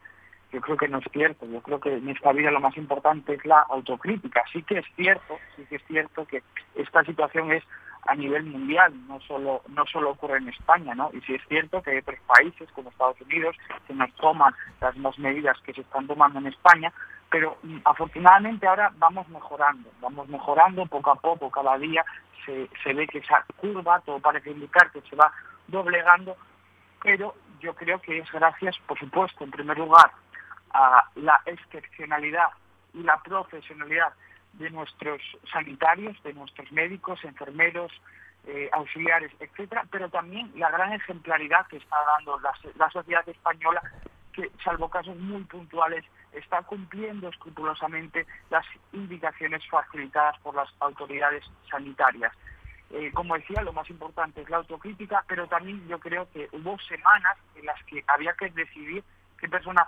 yo creo que no es cierto. Yo creo que en esta vida lo más importante es la autocrítica. Sí que es cierto, sí que es cierto que esta situación es a nivel mundial, no solo, no solo ocurre en España, ¿no? Y si es cierto que hay otros países como Estados Unidos que nos toman las mismas medidas que se están tomando en España, pero mm, afortunadamente ahora vamos mejorando, vamos mejorando poco a poco, cada día se, se ve que esa curva, todo parece indicar que se va doblegando, pero yo creo que es gracias, por supuesto, en primer lugar, a la excepcionalidad y la profesionalidad de nuestros sanitarios, de nuestros médicos, enfermeros, eh, auxiliares, etcétera, pero también la gran ejemplaridad que está dando la, la sociedad española, que salvo casos muy puntuales está cumpliendo escrupulosamente las indicaciones facilitadas por las autoridades sanitarias. Eh, como decía, lo más importante es la autocrítica, pero también yo creo que hubo semanas en las que había que decidir qué persona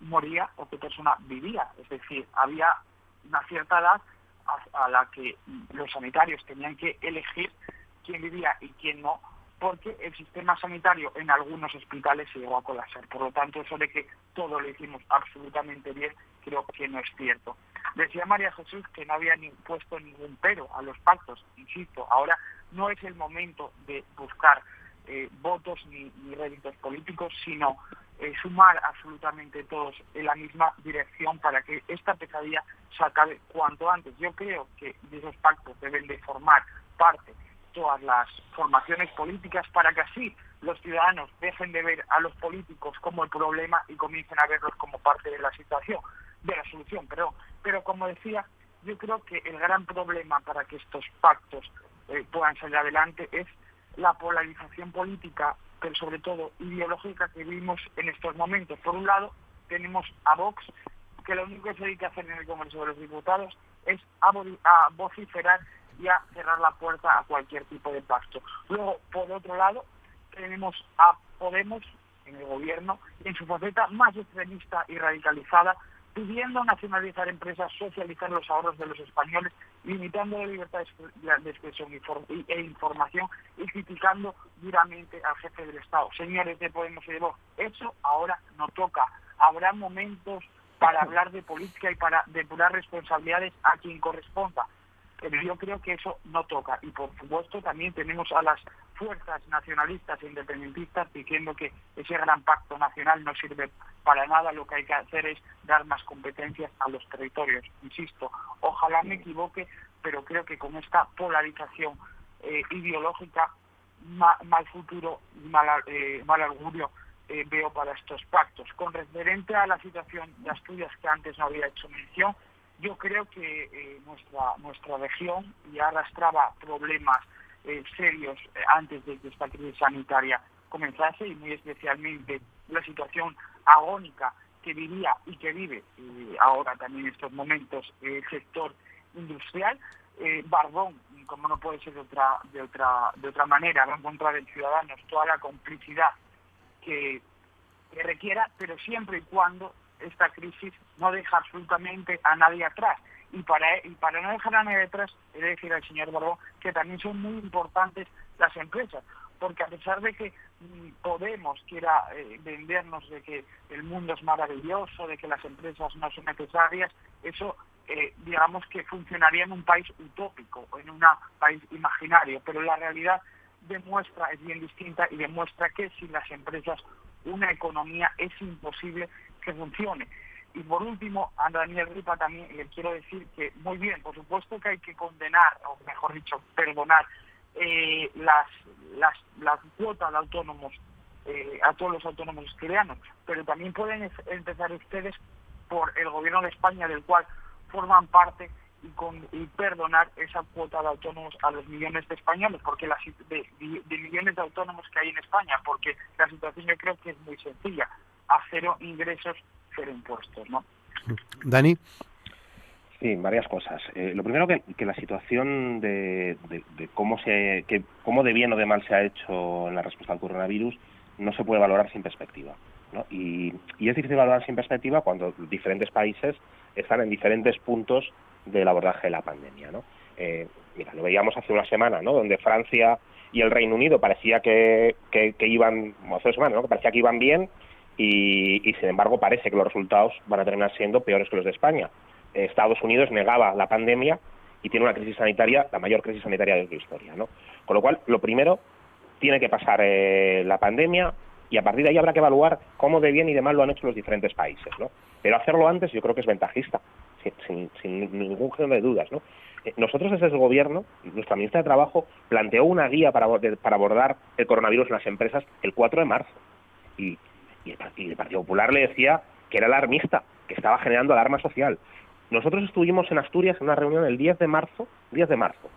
moría o qué persona vivía. Es decir, había una cierta edad a, la que los sanitarios tenían que elegir quién vivía y quién no, porque el sistema sanitario en algunos hospitales se llegó a colapsar. Por lo tanto, eso de que todo lo hicimos absolutamente bien, creo que no es cierto. Decía María Jesús que no había ni puesto ningún pero a los pactos. Insisto, ahora no es el momento de buscar eh, votos ni, ni réditos políticos, sino eh, sumar absolutamente todos en la misma dirección para que esta pesadilla se acabe cuanto antes. Yo creo que de esos pactos deben de formar parte todas las formaciones políticas para que así los ciudadanos dejen de ver a los políticos como el problema y comiencen a verlos como parte de la situación, de la solución, pero, pero como decía, yo creo que el gran problema para que estos pactos eh, puedan salir adelante es la polarización política, pero sobre todo ideológica que vivimos en estos momentos. Por un lado, tenemos a Vox, que lo único que se dedica a hacer en el Congreso de los Diputados es a vociferar y a cerrar la puerta a cualquier tipo de pacto. Luego, por otro lado, tenemos a Podemos en el gobierno, en su faceta más extremista y radicalizada, pidiendo nacionalizar empresas, socializar los ahorros de los españoles, limitando la libertad de expresión e información y criticando duramente al jefe del Estado. Señores de Podemos y de Vox, eso ahora no toca. Habrá momentos para hablar de política y para depurar responsabilidades a quien corresponda pero yo creo que eso no toca. Y por supuesto también tenemos a las fuerzas nacionalistas e independentistas diciendo que ese gran pacto nacional no sirve para nada, lo que hay que hacer es dar más competencias a los territorios. Insisto, ojalá me equivoque, pero creo que con esta polarización eh, ideológica, mal futuro y mal, eh, mal augurio eh, veo para estos pactos. Con referente a la situación de Asturias, que antes no había hecho mención, yo creo que eh, nuestra, nuestra región ya arrastraba problemas eh, serios eh, antes de que esta crisis sanitaria comenzase y muy especialmente la situación agónica que vivía y que vive ahora también en estos momentos el sector industrial. Barbón, como no puede ser de otra, de otra, de otra manera, va a encontrar en Ciudadanos toda la complicidad que requiera, pero siempre y cuando esta crisis no deja absolutamente a nadie atrás. Y para, y para no dejar a nadie atrás, he de decir al señor Borbón que también son muy importantes las empresas, porque a pesar de que mm, Podemos quiera eh, vendernos de que el mundo es maravilloso, de que las empresas no son necesarias, eso eh, digamos que funcionaría en un país utópico, en un país imaginario, pero la realidad demuestra, es bien distinta y demuestra que sin las empresas una economía es imposible que funcione. Y por último, a Daniel Ripa también le quiero decir que, muy bien, por supuesto que hay que condenar, o mejor dicho, perdonar eh, las, las, las cuotas de autónomos eh, a todos los autónomos asturianos, pero también pueden empezar ustedes por el gobierno de España, del cual forman parte, y, con, y perdonar esa cuota de autónomos a los millones de españoles, porque la, de, de millones de autónomos que hay en España, porque la situación yo creo que es muy sencilla a cero ingresos, cero impuestos, ¿no? Dani. Sí, varias cosas. Eh, lo primero que, que la situación de, cómo se, que cómo de bien o de mal se ha hecho en la respuesta al coronavirus no se puede valorar sin perspectiva. ¿no? Y, y es difícil valorar sin perspectiva cuando diferentes países están en diferentes puntos del abordaje de la pandemia. ¿no? Eh, mira, lo veíamos hace una semana, ¿no? donde Francia y el Reino Unido parecía que, que, iban, hace una semana, ¿no? que parecía que iban bien y, sin embargo parece que los resultados van a terminar siendo peores que los de España. Estados Unidos negaba la pandemia y tiene una crisis sanitaria, la mayor crisis sanitaria de su historia, ¿no? Con lo cual, lo primero, tiene que pasar eh, la pandemia y a partir de ahí habrá que evaluar cómo de bien y de mal lo han hecho los diferentes países, ¿no? Pero hacerlo antes yo creo que es ventajista, sin, ningún género de dudas, ¿no? Eh, nosotros desde el gobierno, nuestra ministra de Trabajo planteó una guía para, para abordar el coronavirus en las empresas el 4 de marzo y, y el Partido Popular le decía que era alarmista, que estaba generando alarma social. Nosotros estuvimos en Asturias en una reunión el 10 de marzo, 10 de marzo,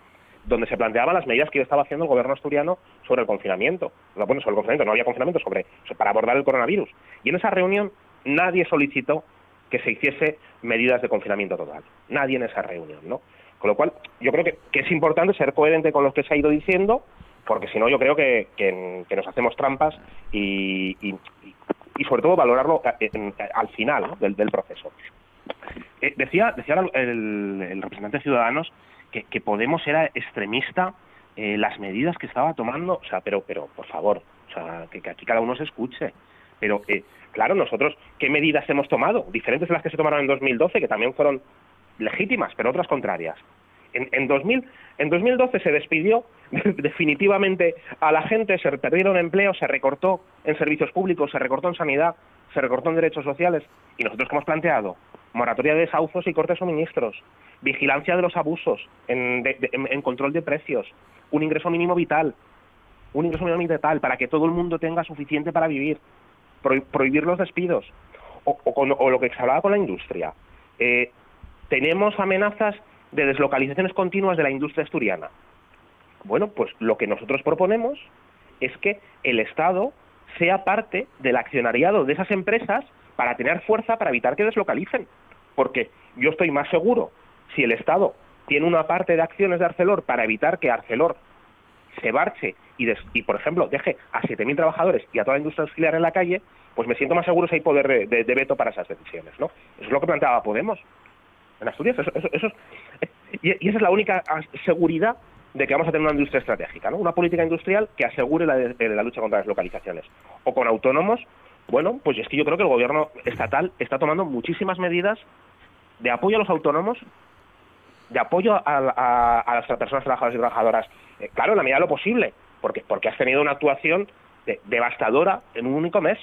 donde se planteaban las medidas que estaba haciendo el gobierno asturiano sobre el confinamiento. No, bueno, sobre el confinamiento, no había confinamiento, sobre, para abordar el coronavirus. Y en esa reunión nadie solicitó que se hiciese medidas de confinamiento total. Nadie en esa reunión, ¿no? Con lo cual, yo creo que, es importante ser coherente con lo que se ha ido diciendo, porque si no, yo creo que, nos hacemos trampas y, y, sobre todo valorarlo al final del, proceso. Eh, decía decía el, representante de Ciudadanos que, Podemos era extremista eh, las medidas que estaba tomando, o sea, pero, pero por favor, o sea, que, aquí cada uno se escuche. Pero, eh, claro, nosotros, ¿qué medidas hemos tomado? Diferentes de las que se tomaron en 2012, que también fueron legítimas, pero otras contrarias. En, en, 2000, en 2012 se despidió *laughs* definitivamente a la gente, se perdieron empleos, se recortó en servicios públicos, se recortó en sanidad, se recortó en derechos sociales. ¿Y nosotros qué hemos planteado? moratoria de desahucios y cortes de suministros, vigilancia de los abusos en, control de precios, un ingreso mínimo vital, un ingreso mínimo vital para que todo el mundo tenga suficiente para vivir, prohibir los despidos, o, lo que se hablaba con la industria. Eh, tenemos amenazas de deslocalizaciones continuas de la industria asturiana. Bueno, pues lo que nosotros proponemos es que el Estado sea parte del accionariado de esas empresas para tener fuerza para evitar que deslocalicen porque yo estoy más seguro si el Estado tiene una parte de acciones de Arcelor para evitar que Arcelor se marche y, y por ejemplo, deje a 7.000 trabajadores y a toda la industria auxiliar en la calle, pues me siento más seguro si hay poder de, veto para esas decisiones. ¿no? Eso es lo que planteaba Podemos en Asturias. Eso, y, esa es la única seguridad de que vamos a tener una industria estratégica, ¿no? una política industrial que asegure la, la lucha contra las localizaciones. O con autónomos, bueno, pues es que yo creo que el gobierno estatal está tomando muchísimas medidas de apoyo a los autónomos, de apoyo a, las personas trabajadoras y trabajadoras, eh, claro, en la medida de lo posible, porque, porque has tenido una actuación devastadora en un único mes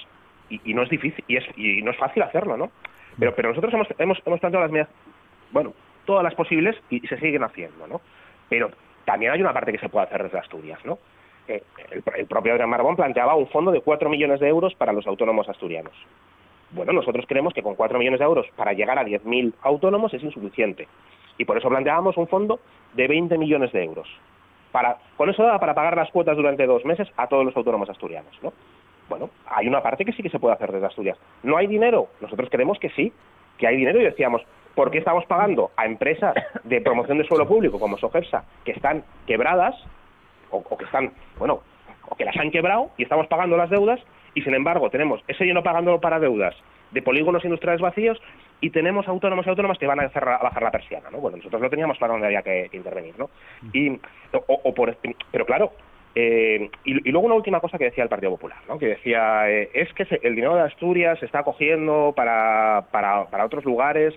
y, no es difícil y, es, y no es fácil hacerlo, ¿no? Pero, pero nosotros hemos, hemos, hemos planteado las medidas, bueno, todas las posibles y, se siguen haciendo, ¿no? Pero también hay una parte que se puede hacer desde Asturias, ¿no? Eh, el, propio Adrián Marbón planteaba un fondo de 4 millones de euros para los autónomos asturianos. Bueno, nosotros creemos que con 4 millones de euros para llegar a 10.000 autónomos es insuficiente. Y por eso planteábamos un fondo de 20 millones de euros. Para, con eso da para pagar las cuotas durante dos meses a todos los autónomos asturianos. ¿no? Bueno, hay una parte que sí que se puede hacer desde Asturias. ¿No hay dinero? Nosotros creemos que sí, que hay dinero y decíamos, ¿por qué estamos pagando a empresas de promoción de suelo público como Sogersa que están quebradas o, que están, bueno, o que las han quebrado y estamos pagando las deudas y sin embargo tenemos ese lleno pagándolo para deudas de polígonos industriales vacíos y tenemos autónomos y autónomas que van a, hacer, bajar la persiana, ¿no? Bueno, nosotros lo teníamos para donde había que, intervenir, ¿no? Y, o, por, pero claro, eh, y, luego una última cosa que decía el Partido Popular, ¿no? que decía, eh, es que el dinero de Asturias se está cogiendo para, para, para otros lugares,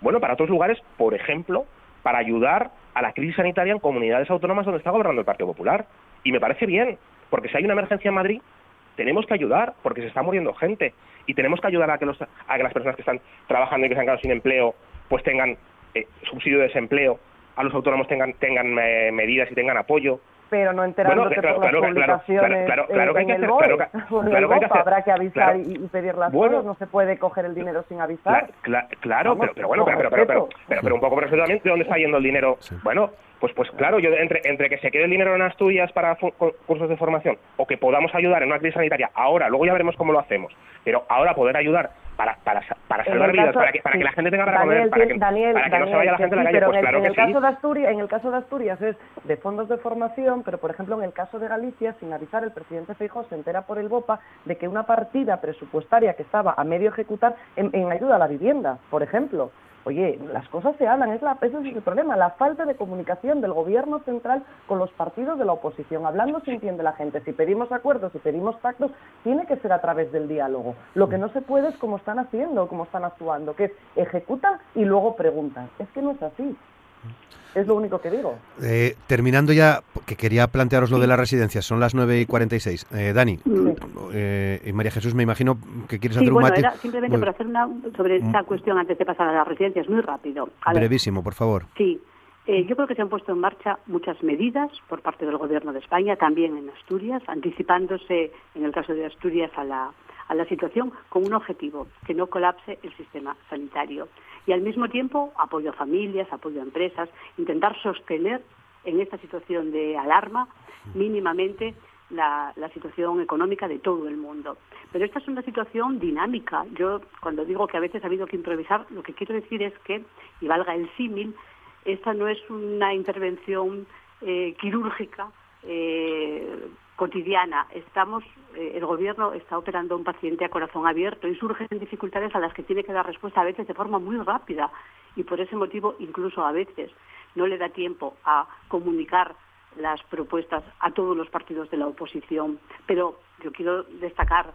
bueno, para otros lugares, por ejemplo, para ayudar a la crisis sanitaria en comunidades autónomas donde está gobernando el Partido Popular. Y me parece bien, porque si hay una emergencia en Madrid, tenemos que ayudar porque se está muriendo gente y tenemos que ayudar a que, los, las personas que están trabajando y que se han quedado sin empleo pues tengan eh, subsidio de desempleo, a los autónomos tengan, tengan eh, medidas y tengan apoyo. Pero no enterándote bueno, por las publicaciones claro, claro, que hay que hacer, claro, *laughs* claro que hay que hacer, habrá que avisar y, pedir las bueno, no se puede coger el dinero sin avisar. claro, pero, pero, bueno, pero, pero, pero, pero, pero, un poco también, ¿de dónde está yendo el dinero? Bueno, pues, pues claro, yo entre, entre que se quede el dinero en Asturias para cursos de formación o que podamos ayudar en una crisis sanitaria ahora, luego ya veremos cómo lo hacemos, pero ahora poder ayudar para, para, para salvar vidas, para que, para que la gente tenga para comer, para que, Daniel, para que no se vaya la gente a la calle, pues claro en que el caso De Asturias, en el caso de Asturias es de fondos de formación, pero por ejemplo en el caso de Galicia, sin avisar, el presidente Feijóo se entera por el BOPA de que una partida presupuestaria que estaba a medio ejecutar en ayuda a la vivienda, por ejemplo, Oye, las cosas se hablan, es la, ese es el problema, la falta de comunicación del gobierno central con los partidos de la oposición. Hablando se entiende la gente. Si pedimos acuerdos, si pedimos pactos, tiene que ser a través del diálogo. Lo que no se puede es como están haciendo, como están actuando, que es ejecutan y luego preguntan. Es que no es así. Es lo único que digo. Eh, terminando ya, que quería plantearos lo de las residencias, son las 9 y 46. Eh, Dani, eh, y María Jesús, me imagino que quieres hacer un mate. Era simplemente para hacer una sobre esta cuestión antes de pasar a las residencias, muy rápido. brevísimo, por favor. Sí, yo creo que se han puesto en marcha muchas medidas por parte del Gobierno de España, también en Asturias, anticipándose, en el caso de Asturias, a la, a la situación con un objetivo, que no colapse el sistema sanitario y al mismo tiempo apoyo a familias, apoyo a empresas, intentar sostener en esta situación de alarma mínimamente la, situación económica de todo el mundo. Pero esta es una situación dinámica. Yo cuando digo que a veces ha habido que improvisar, lo que quiero decir es que, y valga el símil, esta no es una intervención eh, quirúrgica eh, cotidiana. Estamos, eh, el gobierno está operando un paciente a corazón abierto y surgen dificultades a las que tiene que dar respuesta a veces de forma muy rápida y por ese motivo incluso a veces no le da tiempo a comunicar las propuestas a todos los partidos de la oposición. Pero yo quiero destacar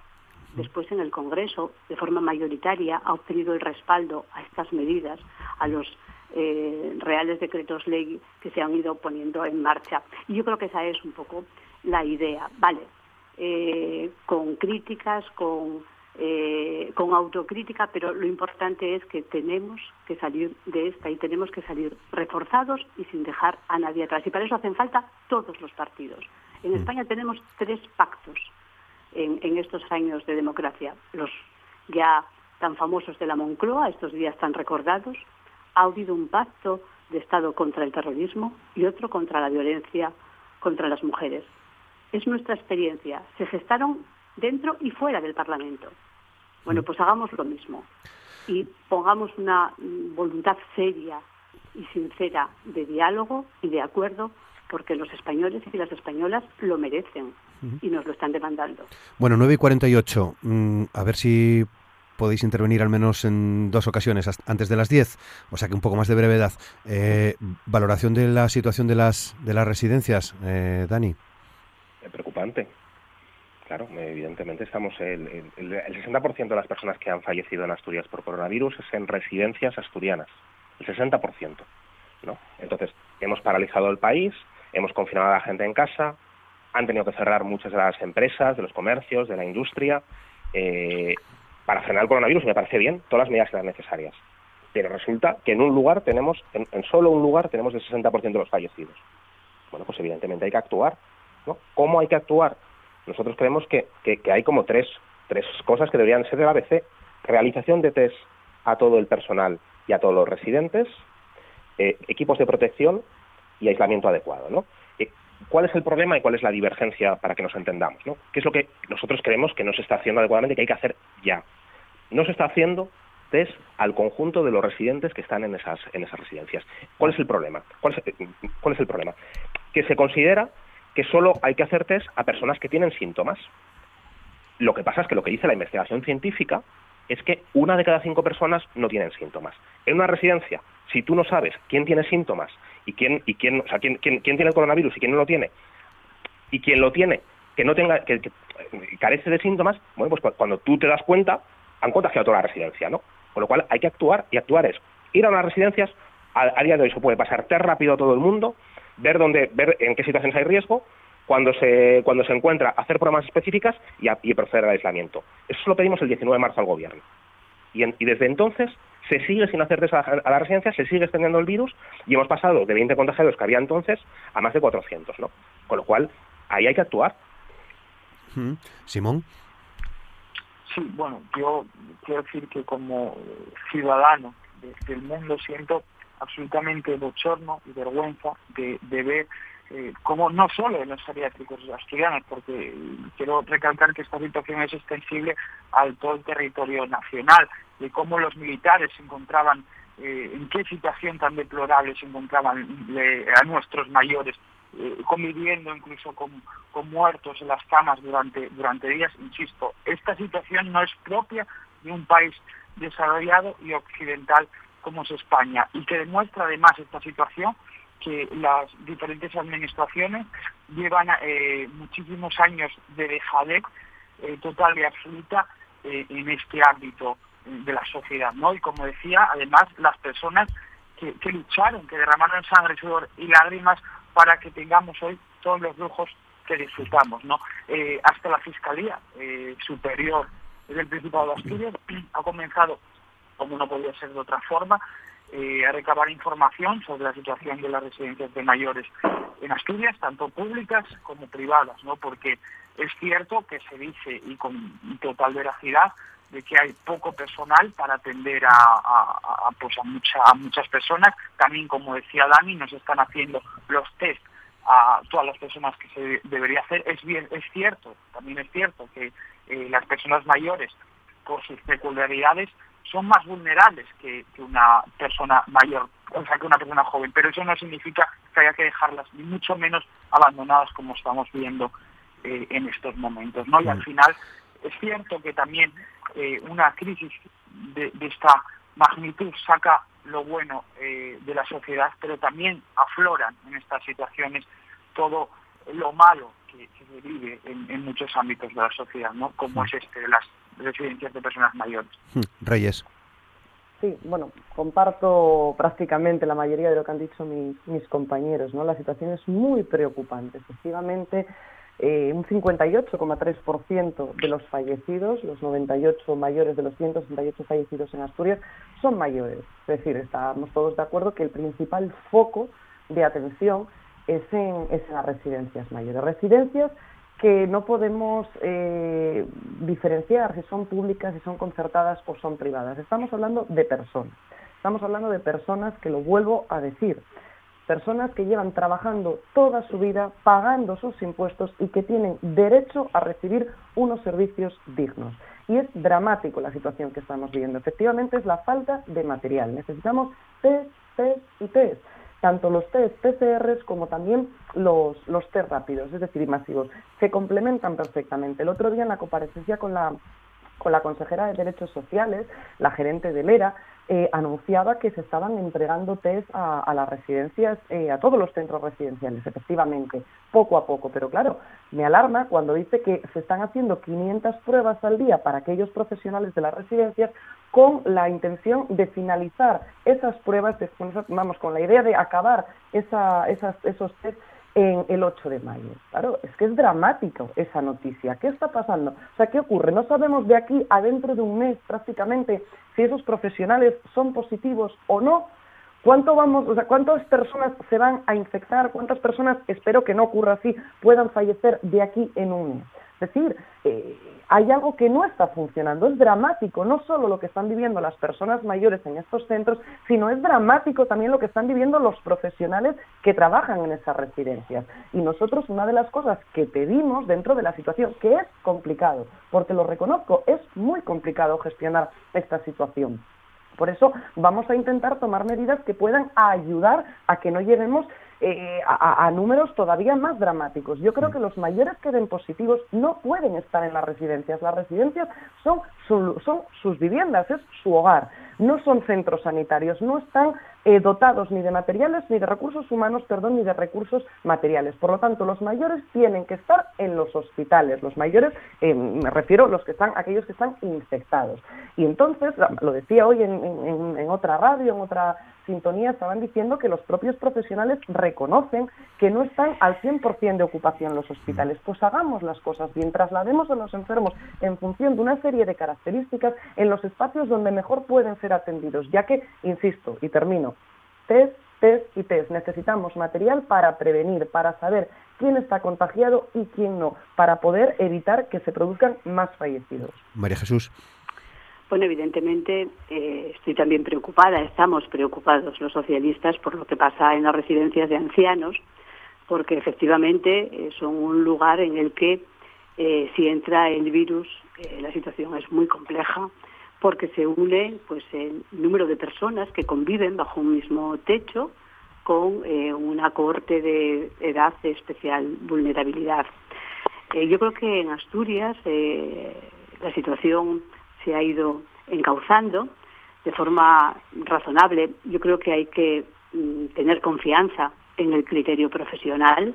después en el Congreso, de forma mayoritaria, ha obtenido el respaldo a estas medidas, a los eh, reales decretos ley que se han ido poniendo en marcha. Y yo creo que esa es un poco la idea, vale, eh, con críticas, con, eh, con autocrítica, pero lo importante es que tenemos que salir de esta y tenemos que salir reforzados y sin dejar a nadie atrás. Y para eso hacen falta todos los partidos. En mm. España tenemos tres pactos en, en estos años de democracia. Los ya tan famosos de la Moncloa, estos días tan recordados, ha habido un pacto de Estado contra el terrorismo y otro contra la violencia contra las mujeres es nuestra experiencia. Se gestaron dentro y fuera del Parlamento. Bueno, pues hagamos lo mismo y pongamos una voluntad seria y sincera de diálogo y de acuerdo porque los españoles y las españolas lo merecen y nos lo están demandando. Bueno, 9 y 48. Mm, a ver si podéis intervenir al menos en dos ocasiones antes de las 10, o sea que un poco más de brevedad. Eh, valoración de la situación de las, de las residencias, eh, Dani preocupante. Claro, evidentemente estamos el, el, el 60% de las personas que han fallecido en Asturias por coronavirus es en residencias asturianas, el 60%, ¿no? Entonces, hemos paralizado el país, hemos confinado a la gente en casa, han tenido que cerrar muchas de las empresas, de los comercios, de la industria, eh, para frenar el coronavirus, me parece bien, todas las medidas eran necesarias. Pero resulta que en un lugar tenemos, en, en solo un lugar tenemos el 60% de los fallecidos. Bueno, pues evidentemente hay que actuar ¿Cómo hay que actuar? Nosotros creemos que, hay como tres, tres cosas que deberían ser del ABC. Realización de test a todo el personal y a todos los residentes, eh, equipos de protección y aislamiento adecuado. ¿no? Eh, ¿Cuál es el problema y cuál es la divergencia para que nos entendamos? ¿no? ¿Qué es lo que nosotros creemos que no se está haciendo adecuadamente que hay que hacer ya? No se está haciendo test al conjunto de los residentes que están en esas, en esas residencias. ¿Cuál es el problema? ¿Cuál es, cuál es el problema? Que se considera que solo hay que hacer test a personas que tienen síntomas. Lo que pasa es que lo que dice la investigación científica es que una de cada cinco personas no tienen síntomas. En una residencia, si tú no sabes quién tiene síntomas y quién, y quién, o sea, quién, quién, tiene el coronavirus y quién no lo tiene, y quién lo tiene, que no tenga, que, carece de síntomas, bueno, pues cuando tú te das cuenta, han contagiado toda la residencia, ¿no? Con lo cual hay que actuar, y actuar es ir a unas residencias, a, día de hoy se puede pasar test rápido a todo el mundo, ver dónde, ver en qué situaciones hay riesgo, cuando se, cuando se encuentra, hacer pruebas específicas y, proceder al aislamiento. Eso lo pedimos el 19 de marzo al gobierno. Y, desde entonces se sigue sin hacer test a, la residencia, se sigue extendiendo el virus y hemos pasado de 20 contagiados que había entonces a más de 400, ¿no? Con lo cual, ahí hay que actuar. Simón. Sí, bueno, yo quiero decir que como ciudadano del mundo siento absolutamente bochorno y vergüenza de, ver eh, cómo no solo en los geriátricos asturianos, porque quiero recalcar que esta situación es extensible al todo el territorio nacional, de cómo los militares se encontraban, eh, en qué situación tan deplorable se encontraban eh, a nuestros mayores, conviviendo incluso con, con, muertos en las camas durante, durante días. Insisto, esta situación no es propia de un país desarrollado y occidental como es España y que demuestra además esta situación que las diferentes administraciones llevan eh, muchísimos años de dejadez eh, total y absoluta eh, en este ámbito de la sociedad, ¿no? Y como decía, además las personas que, lucharon, que derramaron sangre, sudor y lágrimas para que tengamos hoy todos los lujos que disfrutamos. ¿no? Hasta la Fiscalía Superior del Principado de Asturias *clears throat* ha comenzado, como no podía ser de otra forma, eh, a recabar información sobre la situación de las residencias de mayores en Asturias, tanto públicas como privadas, ¿no? porque es cierto que se dice, y con total veracidad, de que hay poco personal para atender a, pues a, a muchas personas. También, como decía Dani, nos están haciendo los test a todas las personas que se debería hacer. Es bien, es cierto, también es cierto que eh, las personas mayores, por sus peculiaridades, son más vulnerables que, una persona mayor, o sea, que una persona joven. Pero eso no significa que haya que dejarlas, ni mucho menos abandonadas como estamos viendo eh, en estos momentos. ¿no? Y al final es cierto que también eh, una crisis de, esta magnitud saca lo bueno eh, de la sociedad, pero también afloran en estas situaciones todo lo malo que, se vive en, muchos ámbitos de la sociedad, ¿no? como es este de las residencias de personas mayores. Hmm, Reyes. Sí, bueno, comparto prácticamente la mayoría de lo que han dicho mis, mis compañeros, ¿no? La situación es muy preocupante. Efectivamente, eh, un 58,3% de los fallecidos, los 98 mayores de los 168 fallecidos en Asturias, son mayores. Es decir, estamos todos de acuerdo que el principal foco de atención es en, las residencias mayores. Residencias que no podemos eh, diferenciar si son públicas, si son concertadas o son privadas. Estamos hablando de personas. Estamos hablando de personas que lo vuelvo a decir personas que llevan trabajando toda su vida, pagando sus impuestos y que tienen derecho a recibir unos servicios dignos. Y es dramático la situación que estamos viendo. Efectivamente es la falta de material. Necesitamos test, test y test. Tanto los test PCRs como también los, los test rápidos, es decir, masivos. Se complementan perfectamente. El otro día en la comparecencia con la con la consejera de Derechos Sociales, la gerente del ERA, eh, anunciaba que se estaban entregando test a, las residencias, eh, a todos los centros residenciales, efectivamente, poco a poco. Pero claro, me alarma cuando dice que se están haciendo 500 pruebas al día para aquellos profesionales de las residencias con la intención de finalizar esas pruebas, vamos, con la idea de acabar esa, esas, esos test en el 8 de mayo. Claro, es que es dramático esa noticia. ¿Qué está pasando? O sea, ¿qué ocurre? No sabemos de aquí a dentro de un mes prácticamente si esos profesionales son positivos o no. ¿Cuánto vamos, o sea, cuántas personas se van a infectar? ¿Cuántas personas, espero que no ocurra así, puedan fallecer de aquí en un mes? Es decir, eh, hay algo que no está funcionando. Es dramático, no solo lo que están viviendo las personas mayores en estos centros, sino es dramático también lo que están viviendo los profesionales que trabajan en esas residencias. Y nosotros una de las cosas que pedimos dentro de la situación, que es complicado, porque lo reconozco, es muy complicado gestionar esta situación. Por eso vamos a intentar tomar medidas que puedan ayudar a que no lleguemos eh, a, números todavía más dramáticos. Yo creo que los mayores que den positivos no pueden estar en las residencias. Las residencias son, son sus viviendas, es su hogar. No son centros sanitarios, no están eh, dotados ni de materiales, ni de recursos humanos, perdón, ni de recursos materiales. Por lo tanto, los mayores tienen que estar en los hospitales. Los mayores, eh, me refiero a los que están, aquellos que están infectados. Y entonces, lo decía hoy en, en otra radio, en otra sintonía estaban diciendo que los propios profesionales reconocen que no están al 100% de ocupación los hospitales. Pues hagamos las cosas bien, traslademos a los enfermos en función de una serie de características en los espacios donde mejor pueden ser atendidos, ya que, insisto, y termino, test, test y test. Necesitamos material para prevenir, para saber quién está contagiado y quién no, para poder evitar que se produzcan más fallecidos. María Jesús. Bueno, evidentemente eh, estoy también preocupada, estamos preocupados los socialistas por lo que pasa en las residencias de ancianos, porque efectivamente eh, son un lugar en el que eh, si entra el virus la situación es muy compleja porque se une pues el número de personas que conviven bajo un mismo techo con una cohorte de edad de especial vulnerabilidad. yo creo que en Asturias la situación se ha ido encauzando de forma razonable. Yo creo que hay que mm, tener confianza en el criterio profesional.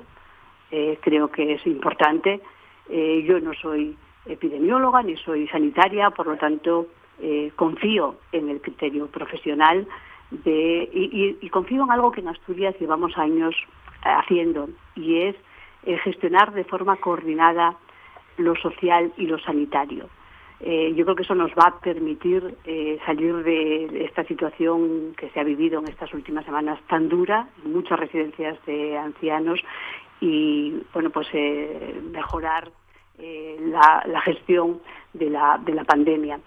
Eh, creo que es importante. Eh, yo no soy epidemióloga ni soy sanitaria, por lo tanto eh, confío en el criterio profesional de, y, confío en algo que en Asturias llevamos años haciendo y es gestionar de forma coordinada lo social y lo sanitario. Eh, yo creo que eso nos va a permitir eh, salir de esta situación que se ha vivido en estas últimas semanas tan dura en muchas residencias de ancianos y bueno pues mejorar la, la, gestión de la, de la pandemia.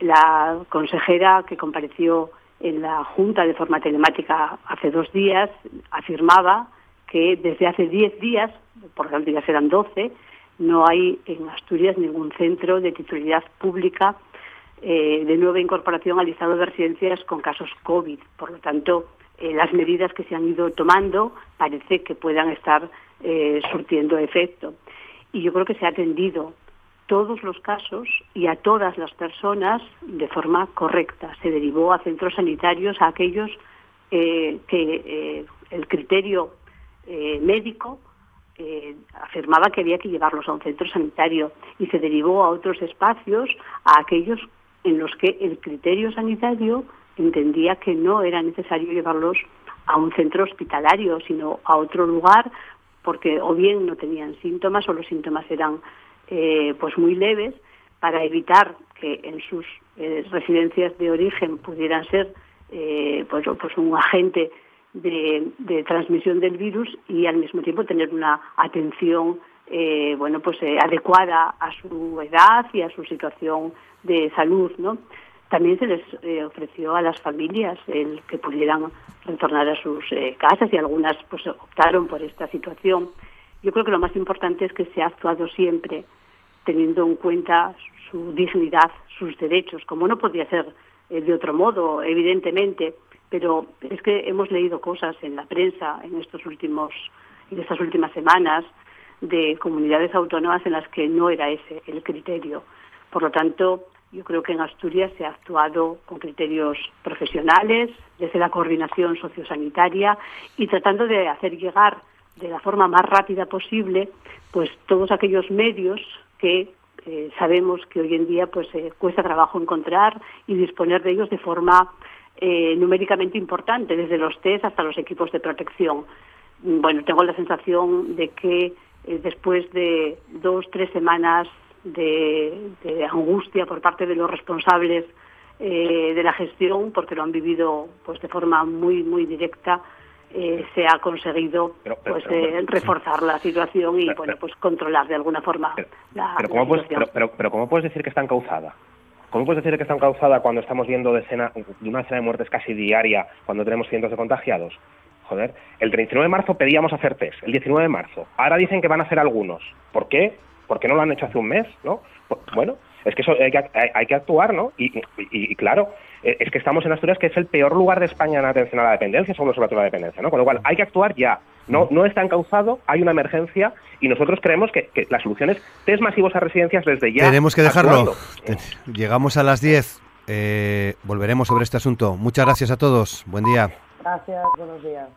La consejera que compareció en la Junta de forma telemática hace dos días afirmaba que desde hace diez días, por tanto ya serán doce, no hay en Asturias ningún centro de titularidad pública eh, de nueva incorporación al listado de residencias con casos COVID. Por lo tanto, eh, las medidas que se han ido tomando parece que puedan estar eh, surtiendo efecto. Y yo creo que se ha atendido todos los casos y a todas las personas de forma correcta. Se derivó a centros sanitarios a aquellos que el criterio médico afirmaba que había que llevarlos a un centro sanitario y se derivó a otros espacios a aquellos en los que el criterio sanitario entendía que no era necesario llevarlos a un centro hospitalario, sino a otro lugar porque o bien no tenían síntomas o los síntomas eran eh, pues muy leves para evitar que en sus eh, residencias de origen pudieran ser eh, pues, pues un agente de, transmisión del virus y al mismo tiempo tener una atención bueno pues adecuada a su edad y a su situación de salud no también se les ofreció a las familias el que pudieran retornar a sus casas y algunas pues optaron por esta situación. Yo creo que lo más importante es que se ha actuado siempre teniendo en cuenta su dignidad, sus derechos, como no podía ser eh, de otro modo, evidentemente, pero es que hemos leído cosas en la prensa en estos últimos en estas últimas semanas de comunidades autónomas en las que no era ese el criterio. Por lo tanto, yo creo que en Asturias se ha actuado con criterios profesionales, desde la coordinación sociosanitaria y tratando de hacer llegar de la forma más rápida posible pues todos aquellos medios que eh, sabemos que hoy en día pues eh, cuesta trabajo encontrar y disponer de ellos de forma eh, numéricamente importante, desde los test hasta los equipos de protección. Bueno, tengo la sensación de que después de dos, tres semanas de, de, angustia por parte de los responsables de la gestión, porque lo han vivido pues de forma muy, muy directa, eh, se ha conseguido pues eh, reforzar la situación y bueno pues controlar de alguna forma la, pero cómo puedes pero, pero, cómo puedes decir que está encauzada ¿Cómo puedes decir que está encauzada cuando estamos viendo de una escena de muertes casi diaria, cuando tenemos cientos de contagiados? Joder, el 39 de marzo pedíamos hacer test, el 19 de marzo. Ahora dicen que van a hacer algunos. ¿Por qué? ¿Por qué no lo han hecho hace un mes? ¿no? Bueno, es que eso hay que, hay, que actuar, ¿no? y claro, eh, es que estamos en Asturias, que es el peor lugar de España en atención a la dependencia, somos sobre todo la dependencia, ¿no? Con lo cual hay que actuar ya. No, no está encauzado, hay una emergencia y nosotros creemos que, la solución es test masivos a residencias desde ya. Tenemos que dejarlo. Llegamos a las 10. Eh, volveremos sobre este asunto. Muchas gracias a todos. Buen día. Gracias, buenos días.